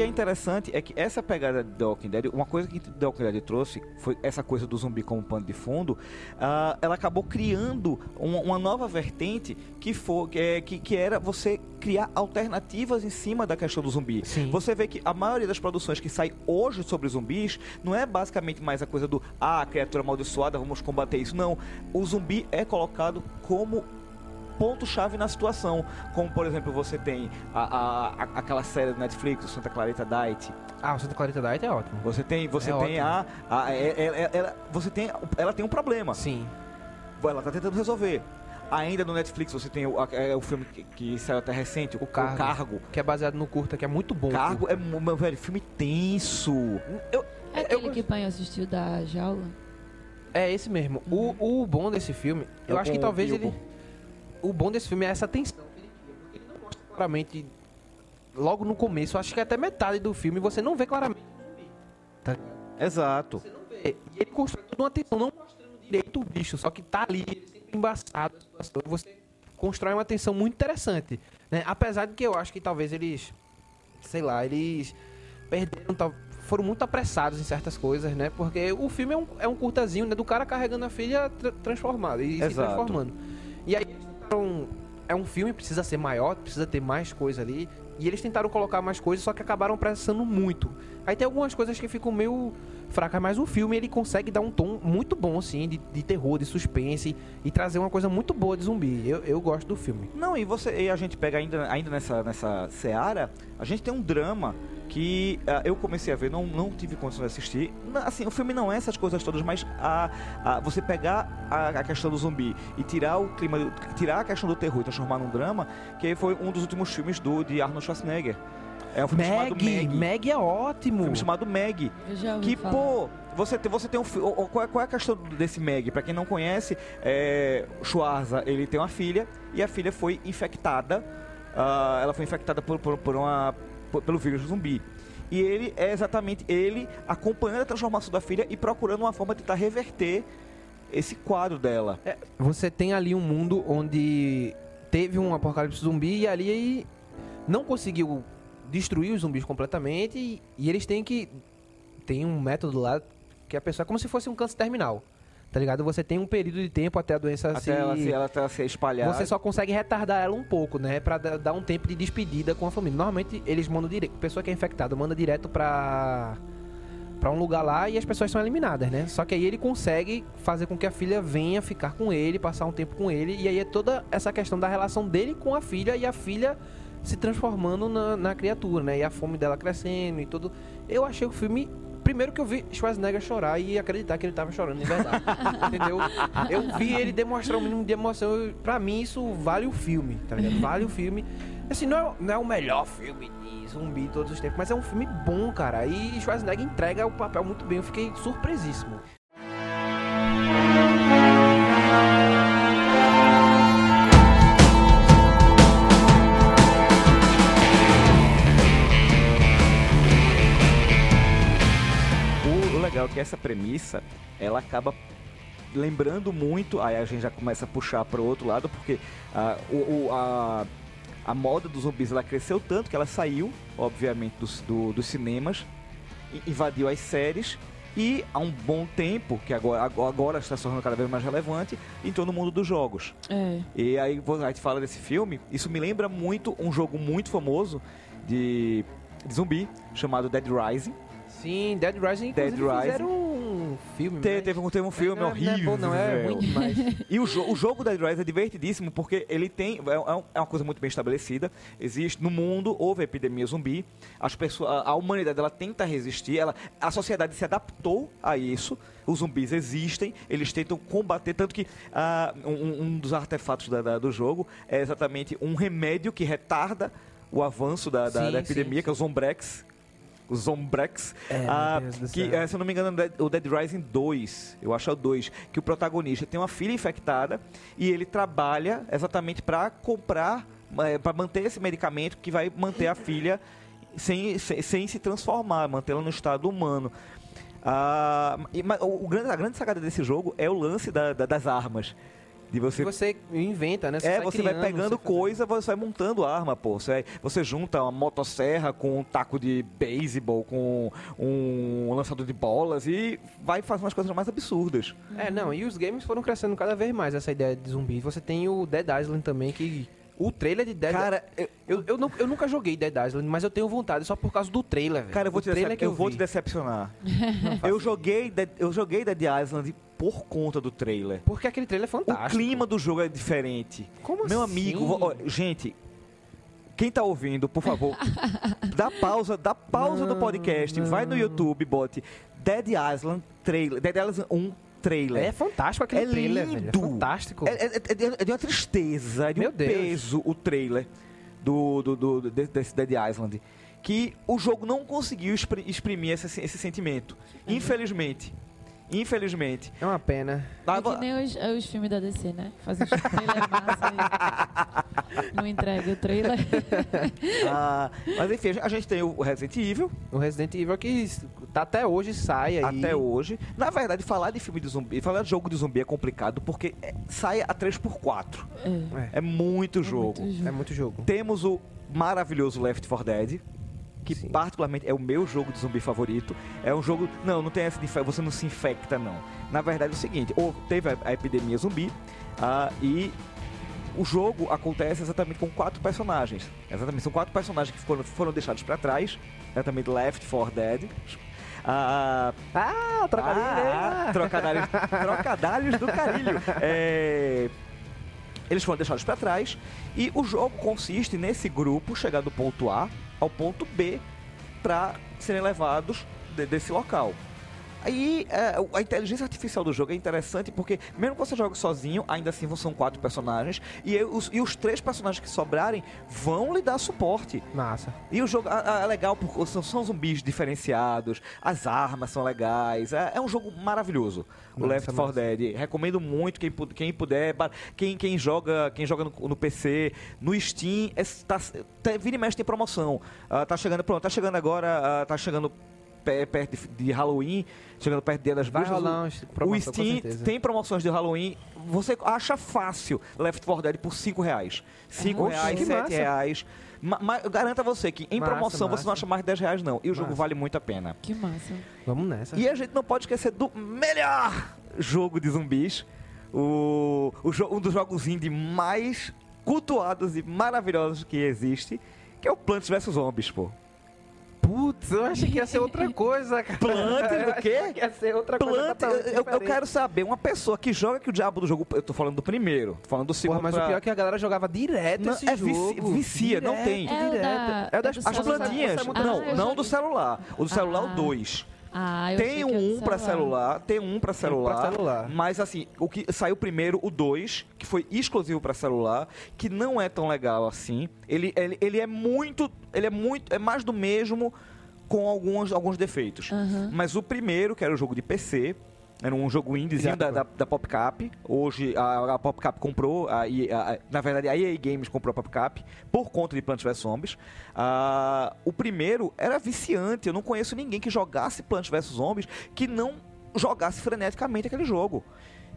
Que, o que é interessante é que essa pegada de The Walking Dead, uma coisa que The Walking Dead trouxe foi essa coisa do zumbi como pano de fundo. ah, ela acabou criando uma, uma nova vertente que, for, que, é- que, que era você criar alternativas em cima da questão do zumbi. Sim. Você vê que a maioria das produções que sai hoje sobre zumbis não é basicamente mais a coisa do ah, criatura amaldiçoada, vamos combater isso. Não. O zumbi é colocado como ponto-chave na situação. Como, por exemplo, você tem a, a- a- aquela série do Netflix, o Santa Clarita Diet. Ah, o Santa Clarita Diet é ótimo. Você tem, você É tem ótimo. a, a- é- é- é- ela, você tem, ela tem um problema. Sim. Ela tá tentando resolver. Ainda no Netflix você tem o, a- é, o filme que, que saiu até recente, o, Cargo. o Cargo. Que é baseado no curta, que é muito bom. Cargo é, meu velho, filme tenso. Eu, É eu- aquele que pai assistiu da jaula? É esse mesmo. O, o bom desse filme, eu É acho que talvez ele. O bom desse filme é essa tensão. que ele cria, porque Ele não mostra claramente. Logo no começo, acho que até metade do filme você não vê claramente. Exato. Você não vê. E ele constrói toda uma tensão, não mostrando direito o bicho, só que tá ali, ele sempre embaçado a situação. Você constrói uma tensão muito interessante. Né? Apesar de que eu acho que talvez eles. Sei lá, eles perderam. Foram muito apressados em certas coisas, né? Porque o filme é um, é um curtazinho, né? Do cara carregando a filha tra- transformada e se Exato. transformando. E aí eles tentaram. É um filme, precisa ser maior, precisa ter mais coisa ali. E eles tentaram colocar mais coisas, só que acabaram apressando muito. Aí tem algumas coisas que ficam meio fracas, mas o filme ele consegue dar um tom muito bom, assim, de, de terror, de suspense e trazer uma coisa muito boa de zumbi. Eu, eu gosto do filme. Não, e você e a gente pega ainda, ainda nessa, nessa seara, a gente tem um drama que ah, eu comecei a ver, não, não tive condição de assistir. Na- Assim, o filme não é essas coisas todas, mas a, a- você pegar a, a questão do zumbi e tirar o clima, tirar a questão do terror e transformar num drama, que foi um dos últimos filmes do de Arnold Schwarzenegger. É um filme chamado Meg, Meg. É ótimo. Um filme chamado Meg. Eu já ouvi Que, falar. pô, você tem, você tem um filme. Qual, é- qual é a questão desse Meg? Pra quem não conhece, é, Schwarza, ele tem uma filha e a filha foi infectada. ah, ela foi infectada por, por, por uma, pelo vírus zumbi. E ele é exatamente ele acompanhando a transformação da filha e procurando uma forma de tentar reverter esse quadro dela. É, você tem ali um mundo onde teve um apocalipse zumbi e ali não conseguiu destruir os zumbis completamente e, e eles têm que tem um método lá que a pessoa é como se fosse um câncer terminal. Tá ligado? Você tem um período de tempo até a doença Até se ela, se, ela tá se espalhar. Você só consegue retardar ela um pouco, né? Pra da- dar um tempo de despedida com a família. Normalmente eles mandam direto. Pessoa que é infectada manda direto pra. pra um lugar lá e as pessoas são eliminadas, né? Só que aí ele consegue fazer com que a filha venha ficar com ele, passar um tempo com ele. E aí é toda essa questão da relação dele com a filha e a filha se transformando na, na criatura, né? E a fome dela crescendo e tudo. Eu achei o filme. Primeiro que eu vi Schwarzenegger chorar e acreditar que ele tava chorando de verdade. entendeu? Eu vi ele demonstrar um mínimo de emoção. Eu- Pra mim, isso vale o filme, tá ligado? Vale o filme. Assim, não é, não é o melhor filme de zumbi de todos os tempos, mas é um filme bom, cara. E Schwarzenegger entrega o papel muito bem. Eu fiquei surpresíssimo. Premissa, ela acaba lembrando muito, aí a gente já começa a puxar para o outro lado, porque ah, o, o- a, a moda dos zumbis ela cresceu tanto que ela saiu, obviamente, dos, do- dos cinemas, invadiu as séries, e há um bom tempo, que agora, agora- está se tornando cada vez mais relevante, entrou no mundo dos jogos. É. E aí a gente fala desse filme, isso me lembra muito um jogo muito famoso de, de zumbi, chamado Dead Rising. Sim, Dead Rising, Dead Rising. fizeram um filme. Te- mas- teve, um, teve um filme não, é- horrível. Não é, bom, não, é ruim demais. E o, jo- o jogo Dead Rising é divertidíssimo porque ele tem. É, é é uma coisa muito bem estabelecida. Existe. No mundo houve epidemia zumbi. As pessoas, a, a humanidade ela tenta resistir. Ela, a sociedade se adaptou a isso. Os zumbis existem. Eles tentam combater. Tanto que ah, um, um dos artefatos da- da- do jogo é exatamente um remédio que retarda o avanço da, da- Sim, da sim, epidemia, que é o Zombrex. Zombrex. É, Ah, que, eh, se eu não me engano, é o Dead Rising 2, eu acho é o 2, que o protagonista tem uma filha infectada e ele trabalha exatamente para comprar, para manter esse medicamento que vai manter a filha sem, sem, sem se transformar, mantê-la no estado humano. Ah, e- mas o, a grande sacada desse jogo é o lance da- da- das armas. De você Você inventa, né? é, sai você vai criando, pegando você- coisa, você vai montando arma, pô. Você, você junta uma motosserra com um taco de beisebol, com um lançador de bolas e vai fazendo umas coisas mais absurdas. É, não, e os games foram crescendo cada vez mais essa ideia de zumbi. Você tem o Dead Island também, que. O trailer de Dead Cara, eu, Eu, eu, não- eu nunca joguei Dead Island, mas eu tenho vontade só por causa do trailer, velho. cara, eu vou te, decep- eu vou te decepcionar. eu, joguei Dead, eu joguei Dead Island por conta do trailer. Porque aquele trailer é fantástico. O clima do jogo é diferente. Como Meu assim? amigo, ó, gente, quem tá ouvindo, por favor, dá pausa, dá pausa Não, podcast, vai no não. YouTube, bote Dead Island trailer, Dead Island 1 trailer. É fantástico aquele É trailer, velho. É lindo. fantástico. É, é- é de, é de uma tristeza, é de Meu um Deus. peso o trailer do, do, do- de- desse Dead Island. Que o jogo não conseguiu expri- exprimir esse, esse sentimento. Infelizmente. Infelizmente. É uma pena. É Tava- que nem os, é os filmes da DC, né? Fazem os trailer massa e não entrega o trailer. Ah, mas enfim, a gente tem o Resident Evil, O Resident Evil que tá até hoje sai aí. até hoje. Na verdade, falar de filme de zumbi, falar de jogo de zumbi é complicado porque é- sai a 3x4. É. É muito jogo. muito É muito jogo. Temos o maravilhoso Left 4 Dead, que Sim. particularmente é o meu jogo de zumbi favorito. É um jogo. Não, não tem essa de você não se infecta, não. Na verdade é o seguinte: ou teve a, a epidemia zumbi ah, e. O jogo acontece exatamente com quatro personagens. Exatamente, são quatro personagens que foram, foram deixados pra trás. Exatamente, Left 4 Dead. Ah, Ah, trocadilho. ah, trocadilhos, trocadilhos do carilho. É, eles foram deixados para trás e o jogo consiste nesse grupo chegar do ponto A ao ponto B para serem levados de- desse local. Aí é, a inteligência artificial do jogo é interessante porque, mesmo que você jogue sozinho, ainda assim são quatro personagens. E os, e os três personagens que sobrarem vão lhe dar suporte. Massa. E o jogo é legal porque são, são, zumbis diferenciados, as armas são legais. É, é um jogo maravilhoso. O massa, Left 4 Dead. Recomendo muito quem, quem puder. Quem, quem joga, quem joga no, no PC, no Steam, é, tá, tá, vira e mexe tem promoção. Uh, tá chegando, pronto, tá chegando agora, uh, tá chegando perto de Halloween, chegando perto do Dia das Bruxas. o Steam tem promoções de Halloween. Você acha fácil Left 4 Dead por 5 reais. 5 reais, 7 reais. Mas garanta você que em massa, promoção massa. você não acha mais de 10 reais, não. E o massa. jogo vale muito a pena. Que massa. Vamos nessa. E a gente não pode esquecer do melhor jogo de zumbis. O, o um dos jogos indie mais cultuados e maravilhosos que existe, que é o Plants vs Zombies, pô. Putz, eu achei que ia ser outra coisa, cara. Plante do quê? Que ia ser outra Plante, coisa. Eu, eu, quero saber, uma pessoa que joga que o diabo do jogo. Eu tô falando do primeiro, tô falando do segundo. Porra, mas pra... o pior é que a galera jogava direto não, esse é jogo. vicia, direto, não tem. É direto. Da, é das as plantinhas. Ah, não, não do celular. O do celular é o 2. Ah, tem um para celular. tem um para celular, celular, mas assim, o que saiu primeiro, o 2, que foi exclusivo para celular, que não é tão legal assim. Ele, ele, ele é muito, ele é muito, é mais do mesmo com alguns, alguns defeitos. Uhum. Mas o primeiro, que era o jogo de PC, era um jogo indiezinho da, da, da, PopCap. Hoje a, a PopCap comprou, a, a, na verdade a EA Games comprou a PopCap por conta de Plants vs Zombies. Uh, o primeiro era viciante. Eu não conheço ninguém que jogasse Plants vs Zombies que não jogasse freneticamente aquele jogo.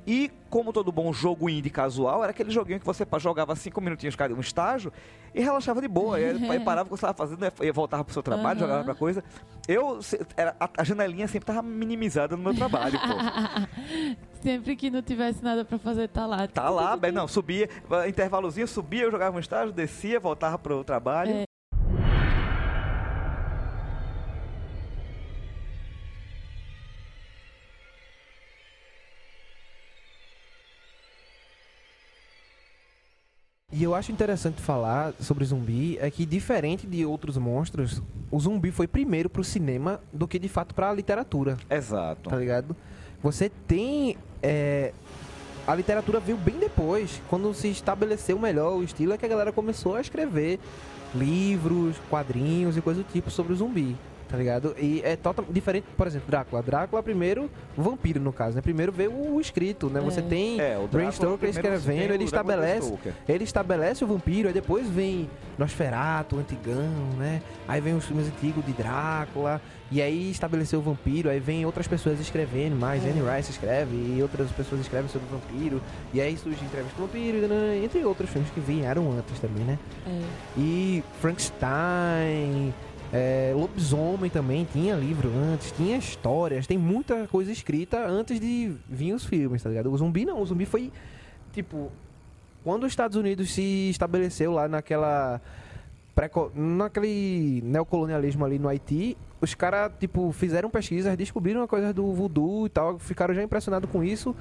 E, como todo bom jogo indie casual, era aquele joguinho que você jogava cinco minutinhos cada um estágio e relaxava de boa. e aí parava o que você estava fazendo, ia voltava pro seu trabalho, uhum. jogava pra coisa. Eu, era, a, janelinha sempre tava minimizada no meu trabalho, pô. Sempre que não tivesse nada pra fazer, tá lá. Tá lá, bem, não, subia, intervalozinho, subia, eu jogava um estágio, descia, voltava pro trabalho. É. Eu acho interessante falar sobre zumbi é que, diferente de outros monstros, o zumbi foi primeiro pro cinema do que de fato pra literatura. Exato. Tá ligado? Você tem. É, a literatura veio bem depois, quando se estabeleceu melhor o estilo, é que a galera começou a escrever livros, quadrinhos e coisas do tipo sobre o zumbi tá ligado? E é totalmente diferente, por exemplo, Drácula. Drácula primeiro, vampiro no caso, né? Primeiro veio o escrito, né? É. Você tem é, o Bram Stoker escrevendo, ele estabelece, ele estabelece o vampiro, aí depois vem Nosferatu, Antigão, né? Aí vem os filmes antigos de Drácula, e aí estabeleceu o vampiro, aí vem outras pessoas escrevendo mais, é. Anne Rice escreve, e outras pessoas escrevem sobre o vampiro, e aí surge entrevista com o vampiro, entre outros filmes que vieram antes também, né? É. E Frankenstein, é, Lobisomem também tinha livro antes, tinha histórias, tem muita coisa escrita antes de vir os filmes, tá ligado? O zumbi não, o zumbi foi tipo. Quando os Estados Unidos se estabeleceu lá naquela. naquele neocolonialismo ali no Haiti, os caras, tipo, fizeram pesquisas, descobriram a coisa do voodoo e tal, ficaram já impressionados com isso.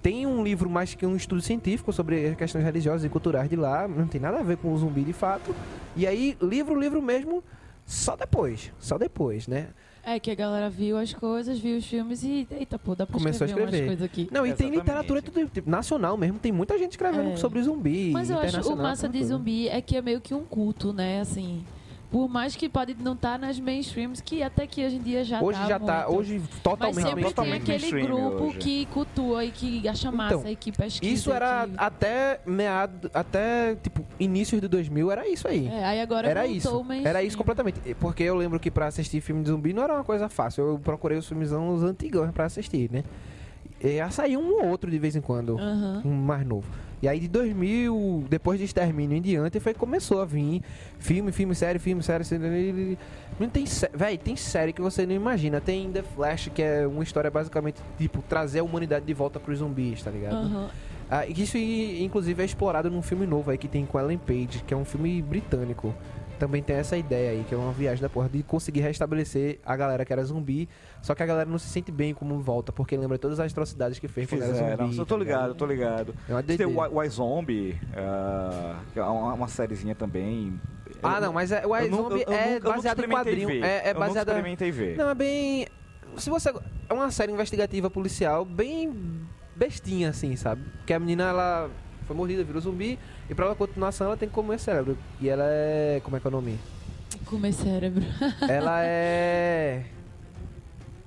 Tem um livro mais que um estudo científico sobre questões religiosas e culturais de lá, não tem nada a ver com o zumbi de fato. E aí, livro, livro mesmo, só depois, só depois, né? É que a galera viu as coisas, viu os filmes e, eita, pô, dá pra Começou escrever, a escrever. umas coisas aqui. Não, e Exatamente. tem literatura tudo, tipo, nacional mesmo, tem muita gente escrevendo é. sobre zumbi. Mas eu acho o massa de zumbi é que é meio que um culto, né? Assim, por mais que pode não estar tá nas mainstreams, que até que hoje em dia já hoje tá já tá muito. hoje totalmente Mas sempre totalmente tem aquele grupo hoje. que cultua e que acha massa então, e que pesquisa. Isso era que... até meado, até tipo inícios de 2000 era isso aí. É, aí agora era isso. Era isso completamente, porque eu lembro que para assistir filme de zumbi não era uma coisa fácil. Eu procurei os filmes os antigos para assistir, né? E saiu um ou outro de vez em quando, uhum. um mais novo. E aí de 2000, depois de Extermínio em diante, foi começou a vir filme, filme, série, filme, série, série. Não tem, véi, tem série que você não imagina. Tem The Flash, que é uma história basicamente tipo trazer a humanidade de volta para os zumbis, tá ligado? Uhum. Ah, isso inclusive é explorado num filme novo aí que tem com Ellen Page, que é um filme britânico também tem essa ideia aí, que é uma viagem da porra, de conseguir restabelecer a galera que era zumbi, só que a galera não se sente bem como volta, porque lembra todas as atrocidades que fez quando era zumbi. Eu tô tá ligado, eu tô ligado. É tem o Y Zombie, uh, que é uma, uma sériezinha também. Ah, não, mas é, o Y Zombie é baseado em quadrinho. É, é baseado. Eu experimentei ver. Não, é bem Se você. É uma série investigativa policial bem bestinha, assim, sabe? Porque a menina, ela foi mordida, virou zumbi, e pra ela continuação ela tem que comer cérebro. E ela é. Como é que é o nome? Comer cérebro. Ela é.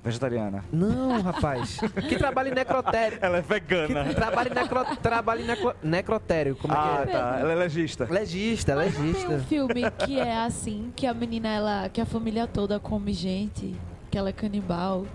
Vegetariana. Não, rapaz. Que trabalha em necrotério. Ela é Que vegana. trabalha em, necro... trabalha em necro... necrotério. Como é Ah, que tá. Ela é legista. é? Legista, Tem um legista. filme que é assim, que a menina, ela, que a família toda come gente, que ela é canibal.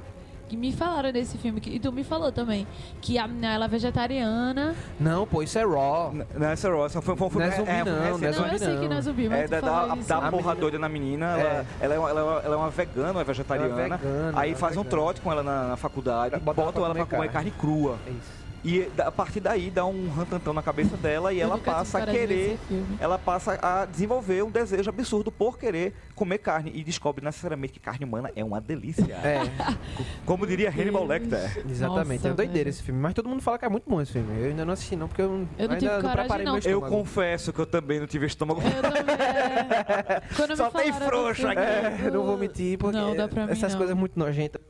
Que me falaram desse filme, que, e tu me falou também, que a menina ela é vegetariana. Não, pô, isso é Raw. N- Não, essa é Ross. Foi, foi um filme Não é zumbi, é, não, não é não, eu zumbi, sei que não é zumbi, mas É, tu dá, falou dá, isso. dá A porra doida na menina, ela É. ela é, uma- ela, é uma, ela é uma vegana, uma vegetariana. Ela é vegana, aí ela é faz um trote com ela na, na faculdade, Bota ela botam ela pra comer carne crua. É isso. E a partir daí dá um rantantão na cabeça dela e Eu ela passa a querer. Ela passa a desenvolver um desejo absurdo por querer comer carne e descobre necessariamente que carne humana é uma delícia. É, Como diria Hannibal. Lecter. exatamente. Nossa, é doideira velho. esse filme. Mas todo mundo fala que é muito bom esse filme. Eu ainda não assisti, não, porque eu, Eu não ainda tive coragem, preparei não. meu Eu estômago. confesso que eu também não tive estômago. Eu também. é. Quando Só me tem filme, aqui. É, eu não vou mentir, porque Não, dá pra mim essas não. coisas muito nojentas.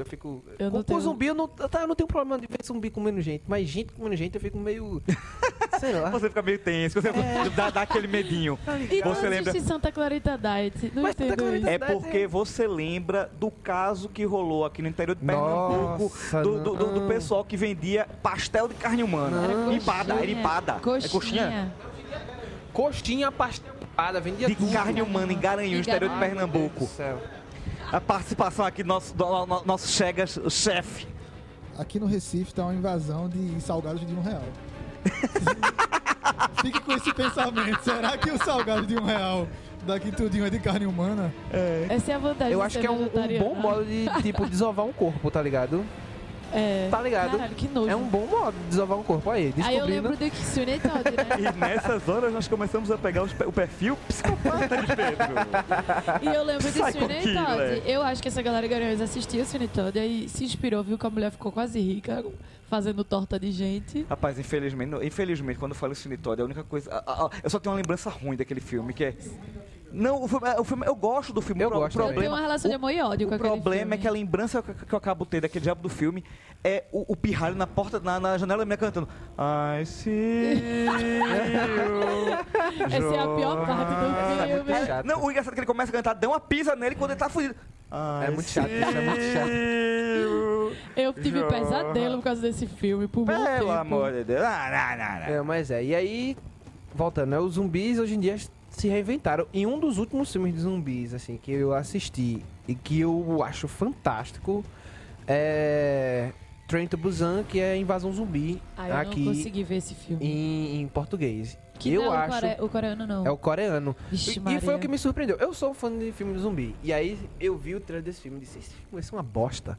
Eu fico. Eu com, com tenho- zumbi eu não, tá, eu não tenho problema de ver zumbi comendo gente, mas gente comendo gente eu fico meio. sei lá. Você fica meio tenso, você É. dá, dá aquele medinho. E Você não lembra? existe Santa Clarita Diet. Não Mas entendo Clarita isso. É Verdade, porque é. você lembra do caso que rolou aqui no interior de Pernambuco Nossa, do, do- do- do pessoal que vendia pastel de carne humana. Não. Empada, era empada. É coxinha Coxinha pastelada, vendia de tudo. carne humana em Garanhuns, interior de Ai, Meu Pernambuco. Deus do céu. A participação aqui do nosso, do, no- nosso Chegas, o chefe. Aqui no Recife tá uma invasão de salgados de um real. Fique com esse pensamento. Será que o salgado de um real daqui tudinho é de carne humana? Essa é a vantagem Eu acho que é um, um bom modo de, tipo, desovar um corpo, tá ligado? É. Tá ligado? Caralho, que nojo. É um bom modo de desovar um corpo. Aí, Aí eu descobrindo. lembro do Kitsune Todd, né? E nessas horas nós começamos a pegar pe- o perfil psicopata de Pedro. E eu lembro de Sweeney Killer. Todd. Eu acho que essa galera Garanhuns assistiu Sweeney Todd e aí se inspirou, viu que a mulher ficou quase rica, fazendo torta de gente. Rapaz, infelizmente, infelizmente, quando eu falo Cine Todd, a única coisa. a- a- eu só tenho uma lembrança ruim daquele filme, que é. Não, o filme, o filme- eu gosto do filme. Eu o gosto o também. Eu tenho problema, uma relação de amor e ódio com o aquele problema filme. é que a lembrança que, que eu acabo tendo daquele diabo do filme é o, o pirralho na porta, na, na janela da minha cantando. I see you. Essa é a pior parte do Essa é filme. chato. Não, o engraçado é que ele começa a cantar, dá uma pisa nele quando ele tá fudido. É muito chato, isso é muito chato. Eu tive Jorra. pesadelo por causa desse filme, por muito tempo. Pelo amor de Deus. Ah, não, não, não. É, mas é. E aí, voltando, né? Os zumbis hoje em dia se reinventaram. Em um dos últimos filmes de zumbis, assim, que eu assisti e que eu acho fantástico é. Train to Busan, que é Invasão Zumbi Ah, eu aqui não consegui ver esse filme. em, em português. Que eu não é o acho. core- o coreano não. É o coreano. Vixe, E- e Maria. foi o que me surpreendeu. Eu sou um fã de filme de zumbi. E aí eu vi o trailer desse filme e disse: Esse filme vai ser uma bosta.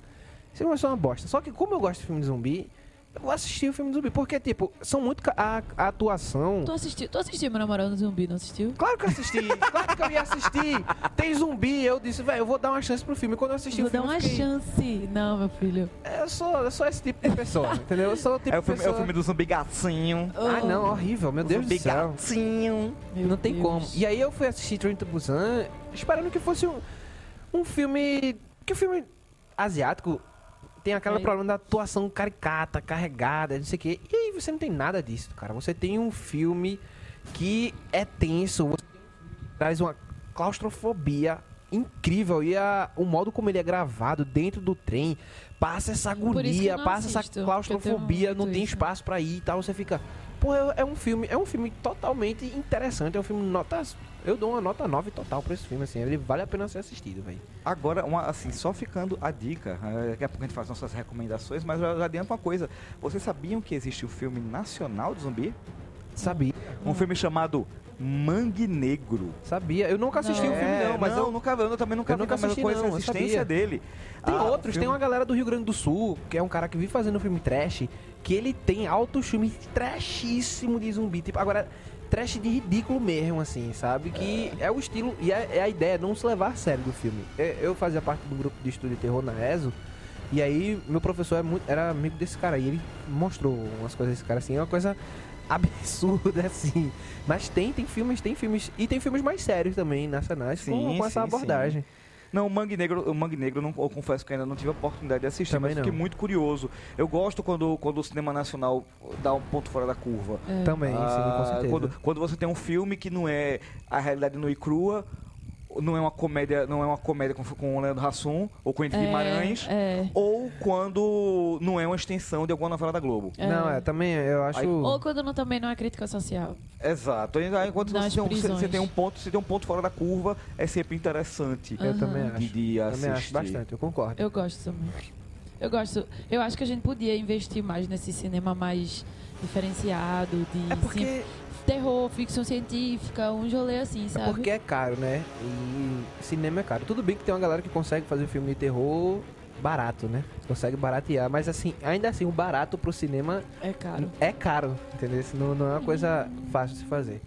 Esse filme vai ser uma bosta. Só que, como eu gosto de filme de zumbi, eu vou assistir o filme de zumbi. Porque, tipo, são muito. A, a atuação. Tu assistiu, tu assistiu Meu Namorado Zumbi, não assistiu? Claro que eu assisti. claro que eu ia assistir. Tem zumbi. Eu disse, velho, eu vou dar uma chance pro filme. Quando eu assisti Vou o dar filme. uma eu fiquei, chance. Não, meu filho. Eu sou, eu sou esse tipo de pessoa, entendeu? Eu sou o tipo É o de filme, é pessoa... o filme do zumbi gatinho. Ah, não, horrível. Meu Deus zumbi do céu. gatinho. Meu não tem Deus. como. E aí eu fui assistir Train to Busan esperando que fosse um, um filme... Que o filme asiático tem aquele Aí- problema da atuação caricata, carregada, não sei o quê. E aí você não tem nada disso, cara. Você tem um filme que é tenso, você traz uma claustrofobia incrível. E a- o modo como ele é gravado dentro do trem passa essa que agonia, passa assisto, essa claustrofobia, não tem isso. espaço pra ir e tal. Você fica. Pô, é, é um filme, é um filme totalmente interessante. É um filme nota. Eu dou uma nota 9 total pra esse filme, assim. Ele vale a pena ser assistido, velho. Agora, uma, assim, só ficando a dica, eh, daqui a pouco a gente faz nossas recomendações, mas eu já adianto uma coisa. Vocês sabiam que existe o filme nacional de zumbi? Sabia, Um filme chamado Mangue Negro. sabia. Eu nunca assisti o filme, não, mas não, eu. nunca, eu também nunca eu vi, nunca assisti, não, a existência dele. Tem Ah, outros, tem filme- uma galera do Rio Grande do Sul, que é um cara que vive fazendo filme trash, que ele tem altos filmes trashíssimo de zumbi. Tipo, agora, trash de ridículo mesmo, assim, sabe? Que é o estilo, e é, é a ideia, não se levar a sério do filme. É, Eu fazia parte do grupo de estudo de terror na ESO, e aí meu professor é muito, era amigo desse cara, e ele mostrou umas coisas desse cara, assim, é uma coisa absurda, assim. Mas tem, tem filmes, tem filmes, e tem filmes mais sérios também, nacionais, com, Sim, com essa sim, sim. abordagem. Não, o Mangue Negro, o Mangue Negro não, eu confesso que ainda não tive a oportunidade de assistir, Também mas fiquei não. muito curioso. Eu gosto quando, quando o cinema nacional dá um ponto fora da curva. É. Também, sim, com Ah, certeza. Quando, quando você tem um filme que não é a realidade nua e crua, não é uma comédia, não é uma comédia com, com o Leandro Hassum ou com Henrique É, Guimarães, é. ou quando não é uma extensão de alguma novela da Globo. É. Não, é, também eu acho. Ou quando não, também não é crítica social. Exato. Aí, aí quando você tem, um, você, você tem um ponto, você tem um ponto fora da curva, é sempre interessante. Eu também acho. De, de também acho bastante, eu concordo. Eu gosto também. Eu gosto. Eu acho que a gente podia investir mais nesse cinema mais diferenciado, de É porque, sim- terror, ficção científica, um rolê assim, é sabe? porque é caro, né? E cinema é caro. Tudo bem que tem uma galera que consegue fazer filme de terror barato, né? Consegue baratear, mas assim, ainda assim, o barato pro cinema É caro. é caro, entendeu? Não, não é uma coisa fácil de se fazer.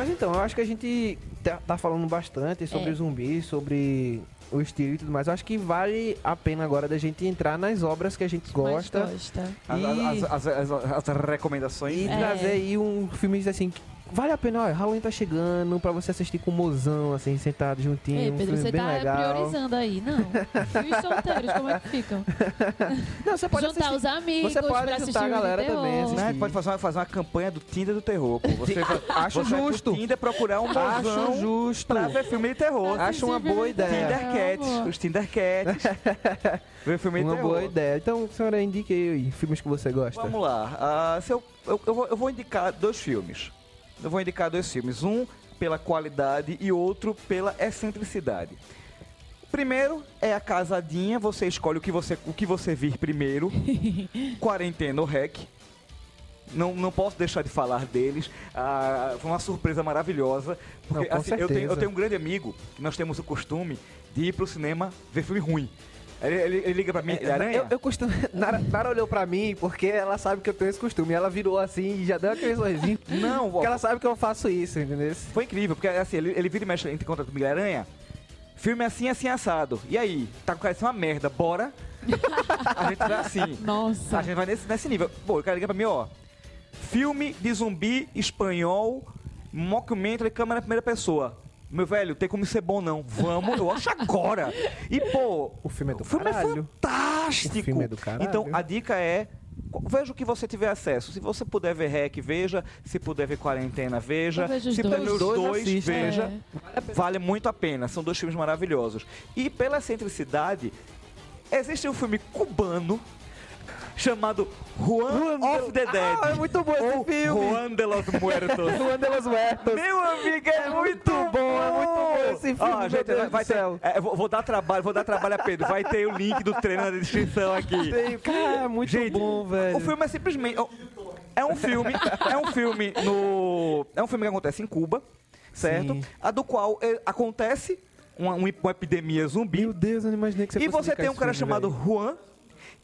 Mas então, eu acho que a gente tá, tá falando bastante sobre É. os zumbis, sobre o estilo e tudo mais. Eu acho que vale a pena agora da gente entrar nas obras que a gente gosta. Gosta. As, E- as, as, as- as recomendações. E É. trazer aí um filme assim que vale a pena, olha, Halloween tá chegando pra você assistir com o mozão, assim, sentado juntinho, Ei, um Pedro, filme você bem tá legal. priorizando aí, não. E os solteiros, como é que ficam? Não, você pode Juntar assistir. os amigos Você pode pra juntar assistir a galera também, assistir. Né? Pode fazer uma, fazer uma campanha do Tinder do terror. Pô. Você Acho você justo. Tinder procurar um Acho mozão justo. pra ver filme de terror. Acho uma boa ideia. Tinder Cats, amor. os Tinder Cats. ver filme de Uma terror. boa ideia. Então, senhora, indique aí filmes que você gosta. Vamos lá. Se eu, eu, eu vou, eu vou indicar dois filmes. Eu vou indicar dois filmes. Um pela qualidade e outro pela excentricidade. Primeiro é a casadinha, você escolhe o que você, o que você vir primeiro. Quarentena ou Rec. Não, não posso deixar de falar deles. Ah, foi uma surpresa maravilhosa. Porque Não, assim, eu, tenho, eu tenho um grande amigo que nós temos o costume de ir pro cinema ver filme ruim. Ele, ele- ele liga pra mim, ele aranha. Eu, eu costumo. Nara, Nara olhou pra mim porque ela sabe que eu tenho esse costume. Ela virou assim e já deu aquele sorrisinho. Não, Porque ela sabe que eu faço isso, entendeu? Foi incrível, porque assim, ele, ele vira e mexe entre contato com o Aranha. Filme assim, assim, assado. E aí? Tá com cara de uma merda, bora? a gente vai assim. Nossa. A gente vai nesse, nesse nível. Pô, o cara liga pra mim, ó. Filme de zumbi espanhol, mockumentary, câmera primeira pessoa. Meu velho, tem como ser bom não. Vamos, eu acho agora. E, pô, O filme é do o filme caralho. é fantástico. O filme é do caralho. Então, a dica é. Veja o que você tiver acesso. Se você puder ver REC, veja. Se puder ver Quarentena, veja. Se puder ver dois. os Dois dois, assiste. veja. É. Vale muito a pena. São dois filmes maravilhosos. E pela excentricidade, existe um filme cubano chamado Juan, of the Dead. Ah, é muito bom esse filme. Juan de los Muertos. Juan de los Muertos. Meu amigo, é, muito bom, bom, é muito bom esse filme, Ó, meu gente, Deus vai, ter, é, vou, vou dar trabalho, vou dar trabalho a Pedro. Vai ter o link do treino na descrição aqui. Tem- Cara, é muito Gente, bom, velho. O filme é simplesmente. É um filme. é um filme no. É um filme que acontece em Cuba, certo? Sim. A do qual é, acontece uma, uma epidemia zumbi. Meu Deus, eu não imaginei que você e você tem um cara filme, chamado velho. Juan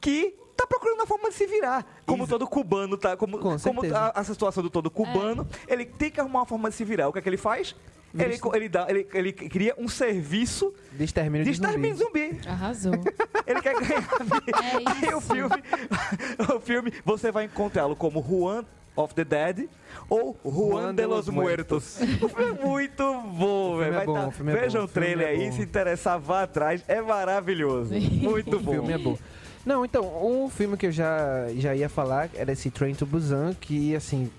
que tá procurando a forma de se virar. Como Exa- todo cubano tá. Como, Com como tá a situação do todo cubano. Ele tem que arrumar uma forma de se virar. O que é que ele faz? Ele, ele, dá, ele, ele cria um serviço De extermínio de de, zumbi. zumbi. Arrasou. Ele quer ganhar É Aí o isso. filme, o filme, você vai encontrá-lo como Juan of the Dead ou Juan de los Muertos. O filme é muito bom, velho. é Vai bom, tá- o filme é Veja bom, o o filme trailer é aí, se interessar, vá atrás. É maravilhoso. Muito O bom. filme é bom. Não, então, um filme que eu já, já ia falar era esse Train to Busan, que, assim,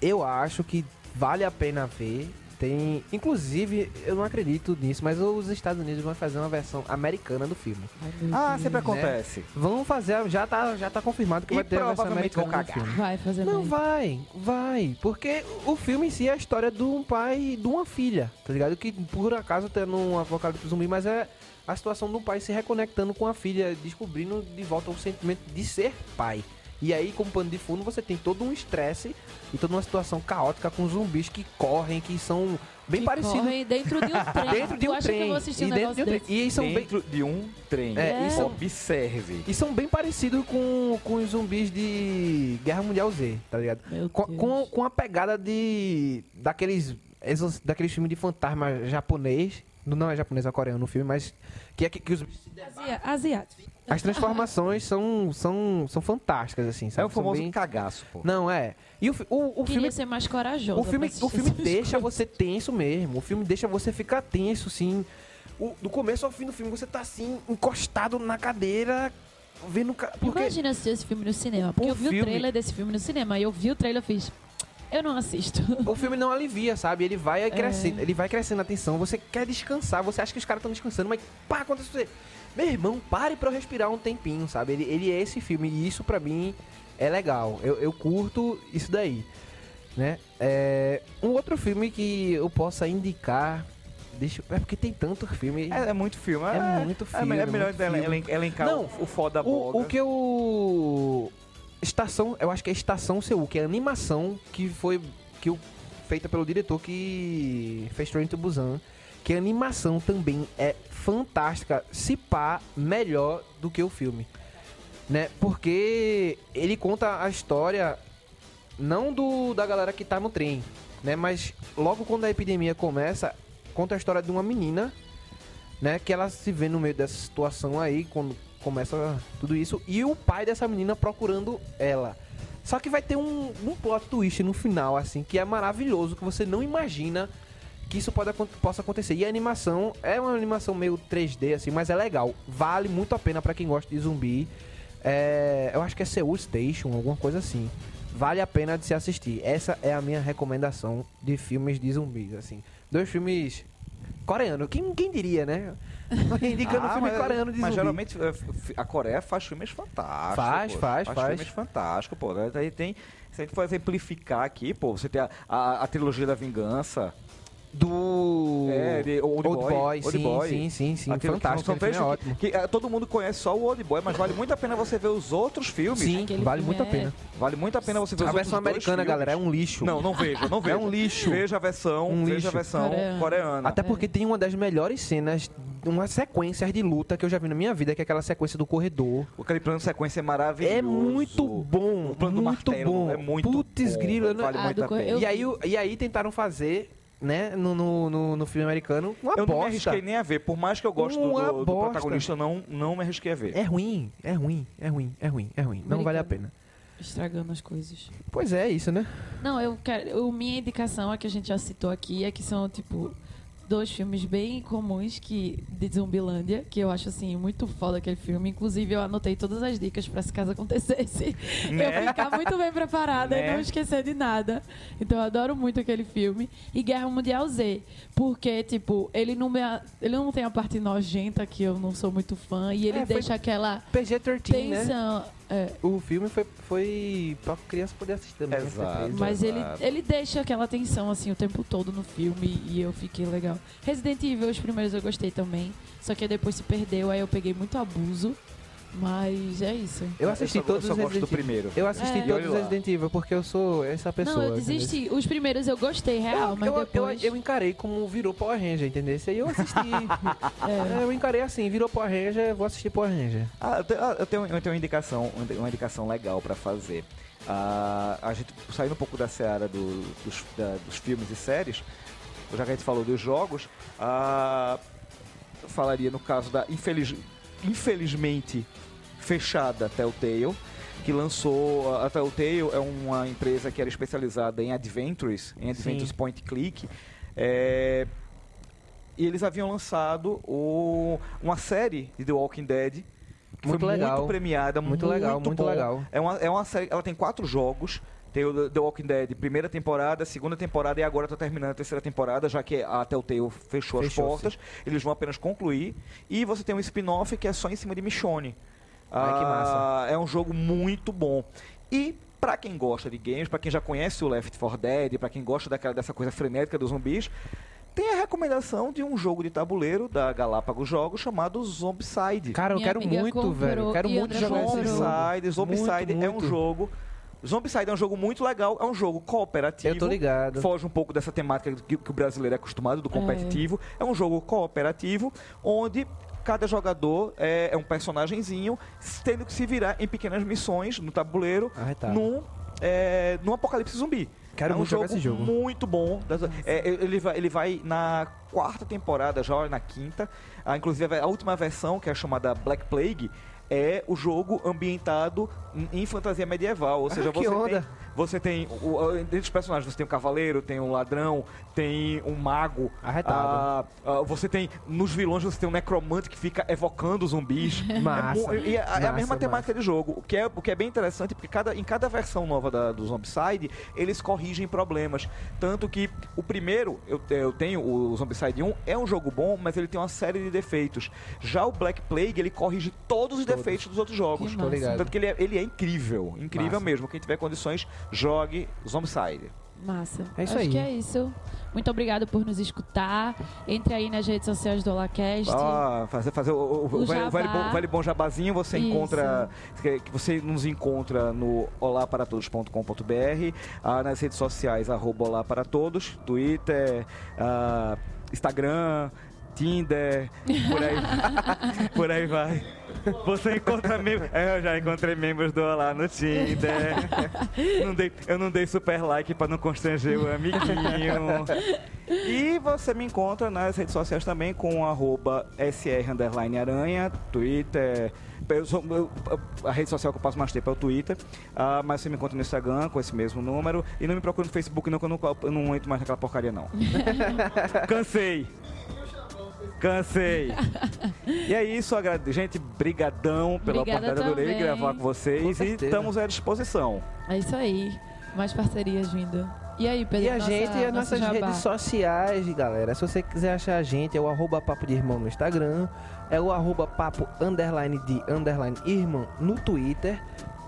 eu acho que vale a pena ver. Tem, inclusive, eu não acredito nisso, mas os Estados Unidos vão fazer uma versão americana do filme. Ah, sempre acontece. Vão fazer, já tá, já tá confirmado que E vai ter a versão vão americana do cagar. filme. Vai fazer Não bem. vai, vai. Porque o filme em si é a história de um pai e de uma filha, tá ligado? Que por acaso tá num apocalipse zumbi, mas é a situação do pai se reconectando com a filha, descobrindo de volta o sentimento de ser pai. E aí, como pano de fundo, você tem todo um estresse e toda uma situação caótica com zumbis que correm, que são bem Que parecidos. correm dentro de um trem. Dentro de um trem. um e dentro de um negócio trem. E são bem, Dentro de um trem. É, e são- Observe. e são bem parecidos com, com os zumbis de Guerra Mundial Z, tá ligado? Com, com, com a pegada de. daqueles. daqueles filmes de fantasma japonês, Não é japonês, é coreano o filme, mas que é que, que os, Asia- Asiático. as transformações são, são, são fantásticas, assim, sabe? É o São famoso bem- cagaço, pô. Não, é. E o, o, o Queria filme ser mais corajoso. O filme, o filme deixa coisas. você tenso mesmo. O filme deixa você ficar tenso, assim. O- do começo ao fim do filme, você tá assim, encostado na cadeira, vendo. Porque Imagina assistir esse filme no cinema. Porque O eu vi filme- o trailer desse filme no cinema. E eu vi o trailer e fiz. Eu não assisto. o filme não alivia, sabe? Ele É. vai crescendo, ele vai crescendo a tensão. Você quer descansar, você acha que os caras estão descansando, mas pá, acontece você. Meu irmão, pare pra eu respirar um tempinho, sabe? Ele, ele é esse filme e isso pra mim é legal. Eu, eu curto isso daí, né? É, um outro filme que eu possa indicar. Deixa, eu- é porque tem tanto filme. É, é muito filme. É muito É, filme, é melhor filme. elen- elencar Não, o, o foda boga. O, o que eu. Estação. Eu acho que é Estação Seul, que é a animação que foi. Que o, feita pelo diretor que fez Train to Busan. Que a animação também é fantástica. Se pá, melhor do que o filme. Né? Porque ele conta a história. Não do da galera que tá no trem. Né? Mas logo quando a epidemia começa, conta a história de uma menina né? Que ela se vê no meio dessa situação aí, quando começa tudo isso, e o pai dessa menina procurando ela. Só que vai ter um, um plot twist no final, assim, que é maravilhoso, que você não imagina que isso pode, possa acontecer. E a animação é uma animação meio 3D, assim, mas é legal. Vale muito a pena pra quem gosta de zumbi. É, eu acho que é Seoul Station, alguma coisa assim. Vale a pena de se assistir. Essa é a minha recomendação de filmes de zumbis, assim. Dois filmes coreanos. Quem, quem diria, né? Indicando um filme mas, coreano de mas zumbi. geralmente f- a Coreia faz filmes fantásticos. Faz, pô. faz, faz. filmes fantásticos, pô. Aí tem, se a gente for exemplificar aqui, pô, você tem a, a, a trilogia da vingança. Do. É, de Old, Old Boy. Boy, Old sim, Boy. sim, sim, sim. Aquele Fantástico, são aquele filme é ótimo. que, que, eh, todo mundo conhece só o Old Boy, mas vale muito a pena você ver os outros filmes. Sim, Aquele vale muito a é- pena. Vale muito a pena você ver A os versão outros dois americana, filmes. galera, é um lixo. Não, não veja, não veja. É um lixo. Veja a versão, Um veja a versão Coreana. coreana. Até porque tem uma das melhores cenas, uma sequência de luta que eu já vi na minha vida, que é aquela sequência do corredor. Aquele plano de sequência é maravilhoso. É muito bom, O plano do muito martelo bom. é muito Putz, bom, grilo, vale Ah, muito do a pena. E aí, e aí tentaram fazer, né, no, no, no, no filme americano, uma Eu não me bosta. arrisquei nem a ver, por mais que eu goste do, do- do bosta. protagonista, eu não, não me arrisquei a ver. É ruim, é ruim, é ruim, é ruim, é ruim. Não vale a Americano. pena. Estragando as coisas. Pois é, isso, né? Não, eu quero. o- minha indicação, a que a gente já citou aqui, é que são, tipo, dois filmes bem comuns que, de Zumbilândia, que eu acho, assim, muito foda aquele filme. Inclusive, eu anotei todas as dicas pra se caso acontecesse. Né? Eu ficar muito bem preparada e Né? não esquecer de nada. Então, eu adoro muito aquele filme. E Guerra Mundial Z. Porque, tipo, ele não, me, a- ele não tem a parte nojenta que eu não sou muito fã. E ele É, deixa aquela PG-13, né? É, O filme foi, foi pra criança poder assistir também. né? Exato. Mas ele, ele deixa aquela tensão assim o tempo todo no filme e eu fiquei legal. Resident Evil, os primeiros eu gostei também. Só que depois se perdeu, aí eu peguei muito abuso. Mas é isso. Eu assisti eu só, todos eu só os gosto do Resident Evil. primeiro. Eu assisti É. E todos os. Resident Evil porque eu sou essa pessoa. não, eu entendeu? desisti. Os primeiros eu gostei, real, eu, mas eu, depois. eu, eu encarei como virou Power Ranger, entendeu? Aí eu assisti. É. Eu encarei assim, virou Power Ranger, vou assistir Power Ranger. Ah, eu tenho, ah, eu tenho, eu tenho uma, indicação, uma indicação legal pra fazer. Ah, a gente saindo um pouco da seara do- dos, da- dos filmes e séries, já que a gente falou dos jogos, ah, eu falaria no caso da infeliz, infelizmente fechada Telltale, que lançou a Telltale é uma empresa que era especializada em adventures, em adventures Sim. point click. É, e eles haviam lançado o- uma série de The Walking Dead que Muito foi legal. muito premiada, Muito legal, muito bom. legal. É uma, é uma série, ela tem quatro jogos. Tem o The Walking Dead, primeira temporada, segunda temporada e agora tá terminando a terceira temporada, já que a Telltale fechou as Fechou-se. portas. Eles vão apenas concluir. E você tem um spin-off que é só em cima de Michonne. Ai, que massa. É um jogo muito bom. E pra quem gosta de games, pra quem já conhece o Left 4 Dead, pra quem gosta daquela, dessa coisa frenética dos zumbis, tem a recomendação de um jogo de tabuleiro da Galápagos Jogos chamado Zombicide. Cara, eu Minha quero muito, comprou velho. Quero e muito jogar esse jogo. Zombicide, Zombicide Muito, é um muito. jogo. Zombicide é um jogo muito legal, é um jogo cooperativo. Eu tô ligado. Foge um pouco dessa temática que, que o brasileiro é acostumado, do competitivo. É, um jogo cooperativo, onde cada jogador é, é um personagemzinho, tendo que se virar em pequenas missões no tabuleiro, Arretado. num, é, num apocalipse zumbi. Quero é um muito jogar jogo, esse jogo. muito bom. Das- é, ele, vai, ele vai na quarta temporada, já na quinta. Ah, inclusive, a última versão, que é chamada Black Plague, é o jogo ambientado em, fantasia medieval. Ou seja, Ah, você onda. tem, você tem. O, os personagens, você tem um cavaleiro, tem um ladrão, tem um mago. Arretado. ah, ah, você tem. Nos vilões, você tem um necromante que fica evocando zumbis. Massa. É, e é, é a Massa, mesma massa. temática de jogo, o que é, o que é bem interessante, porque cada, em cada versão nova da, do Zombicide, eles corrigem problemas. Tanto que o primeiro, eu, eu tenho, o Zombicide 1, é um jogo bom, mas ele tem uma série de defeitos. Já o Black Plague, ele corrige todos os defeitos dos outros jogos. Que massa. ligado. Tanto que ele é, ele é incrível, incrível Massa. mesmo. Quem tiver condições, jogue Zombicide. Massa. É isso Acho aí. que é isso. Muito obrigado por nos escutar. Entre aí nas redes sociais do Olacast. Ah, fazer, fazer o, o, O o vale, bom, vale bom jabazinho, você Isso. encontra. Que que você nos encontra no olaparatodos.com.br, ah, nas redes sociais, arroba Olá para Todos, Twitter, ah, Instagram, Tinder, por aí, por aí vai. Você encontra membros. Eu já encontrei membros do Olá no Tinder. Não dei- eu não dei super like pra não constranger o amiguinho. E você me encontra nas redes sociais também com arroba SR underline aranha, Twitter. eu sou- eu- a rede social que eu passo mais tempo é o Twitter, ah, mas você me encontra no Instagram com esse mesmo número. E não me procura no Facebook, não, que eu não, eu não entro mais naquela porcaria, não. Cansei. Cansei. E é isso, agrade... gente, brigadão pela Obrigada oportunidade, adorei também. gravar com vocês Com e estamos à disposição. É isso aí. Mais parcerias vindo. E aí, Pedro? E a nossa- gente e as nossas jabá? redes sociais, galera. Se você quiser achar a gente, é o arroba papo de irmão no Instagram, é o arroba papo underline de underline irmão no Twitter.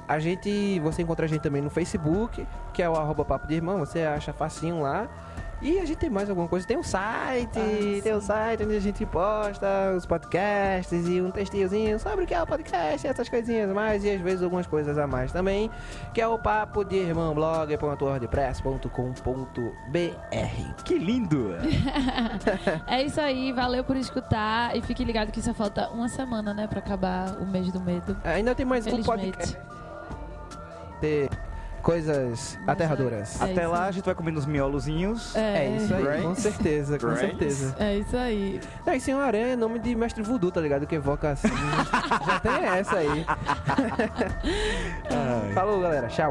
A gente, você encontra a gente também no Facebook, que é o arroba papo de irmão, você acha facinho lá. E a gente tem mais alguma coisa, tem um site, Ah, tem um site onde a gente posta os podcasts e um textinhozinho sobre o que é o podcast, essas coisinhas mais, e às vezes algumas coisas a mais também, que é o papo de irmão blog.wordpress.com.br. Que lindo! É isso aí, valeu por escutar. E fique ligado que só falta uma semana, né, pra acabar o mês do medo. Ainda tem mais um podcast. Coisas Mas aterradoras. É Até isso lá aí. a gente vai comendo os miolozinhos. É, isso aí, Right? com certeza, com Right? certeza. É isso aí. Não, e Senhor Aranha é nome de mestre voodoo, tá ligado? Que evoca assim. Já tem essa aí. Falou, galera. Tchau.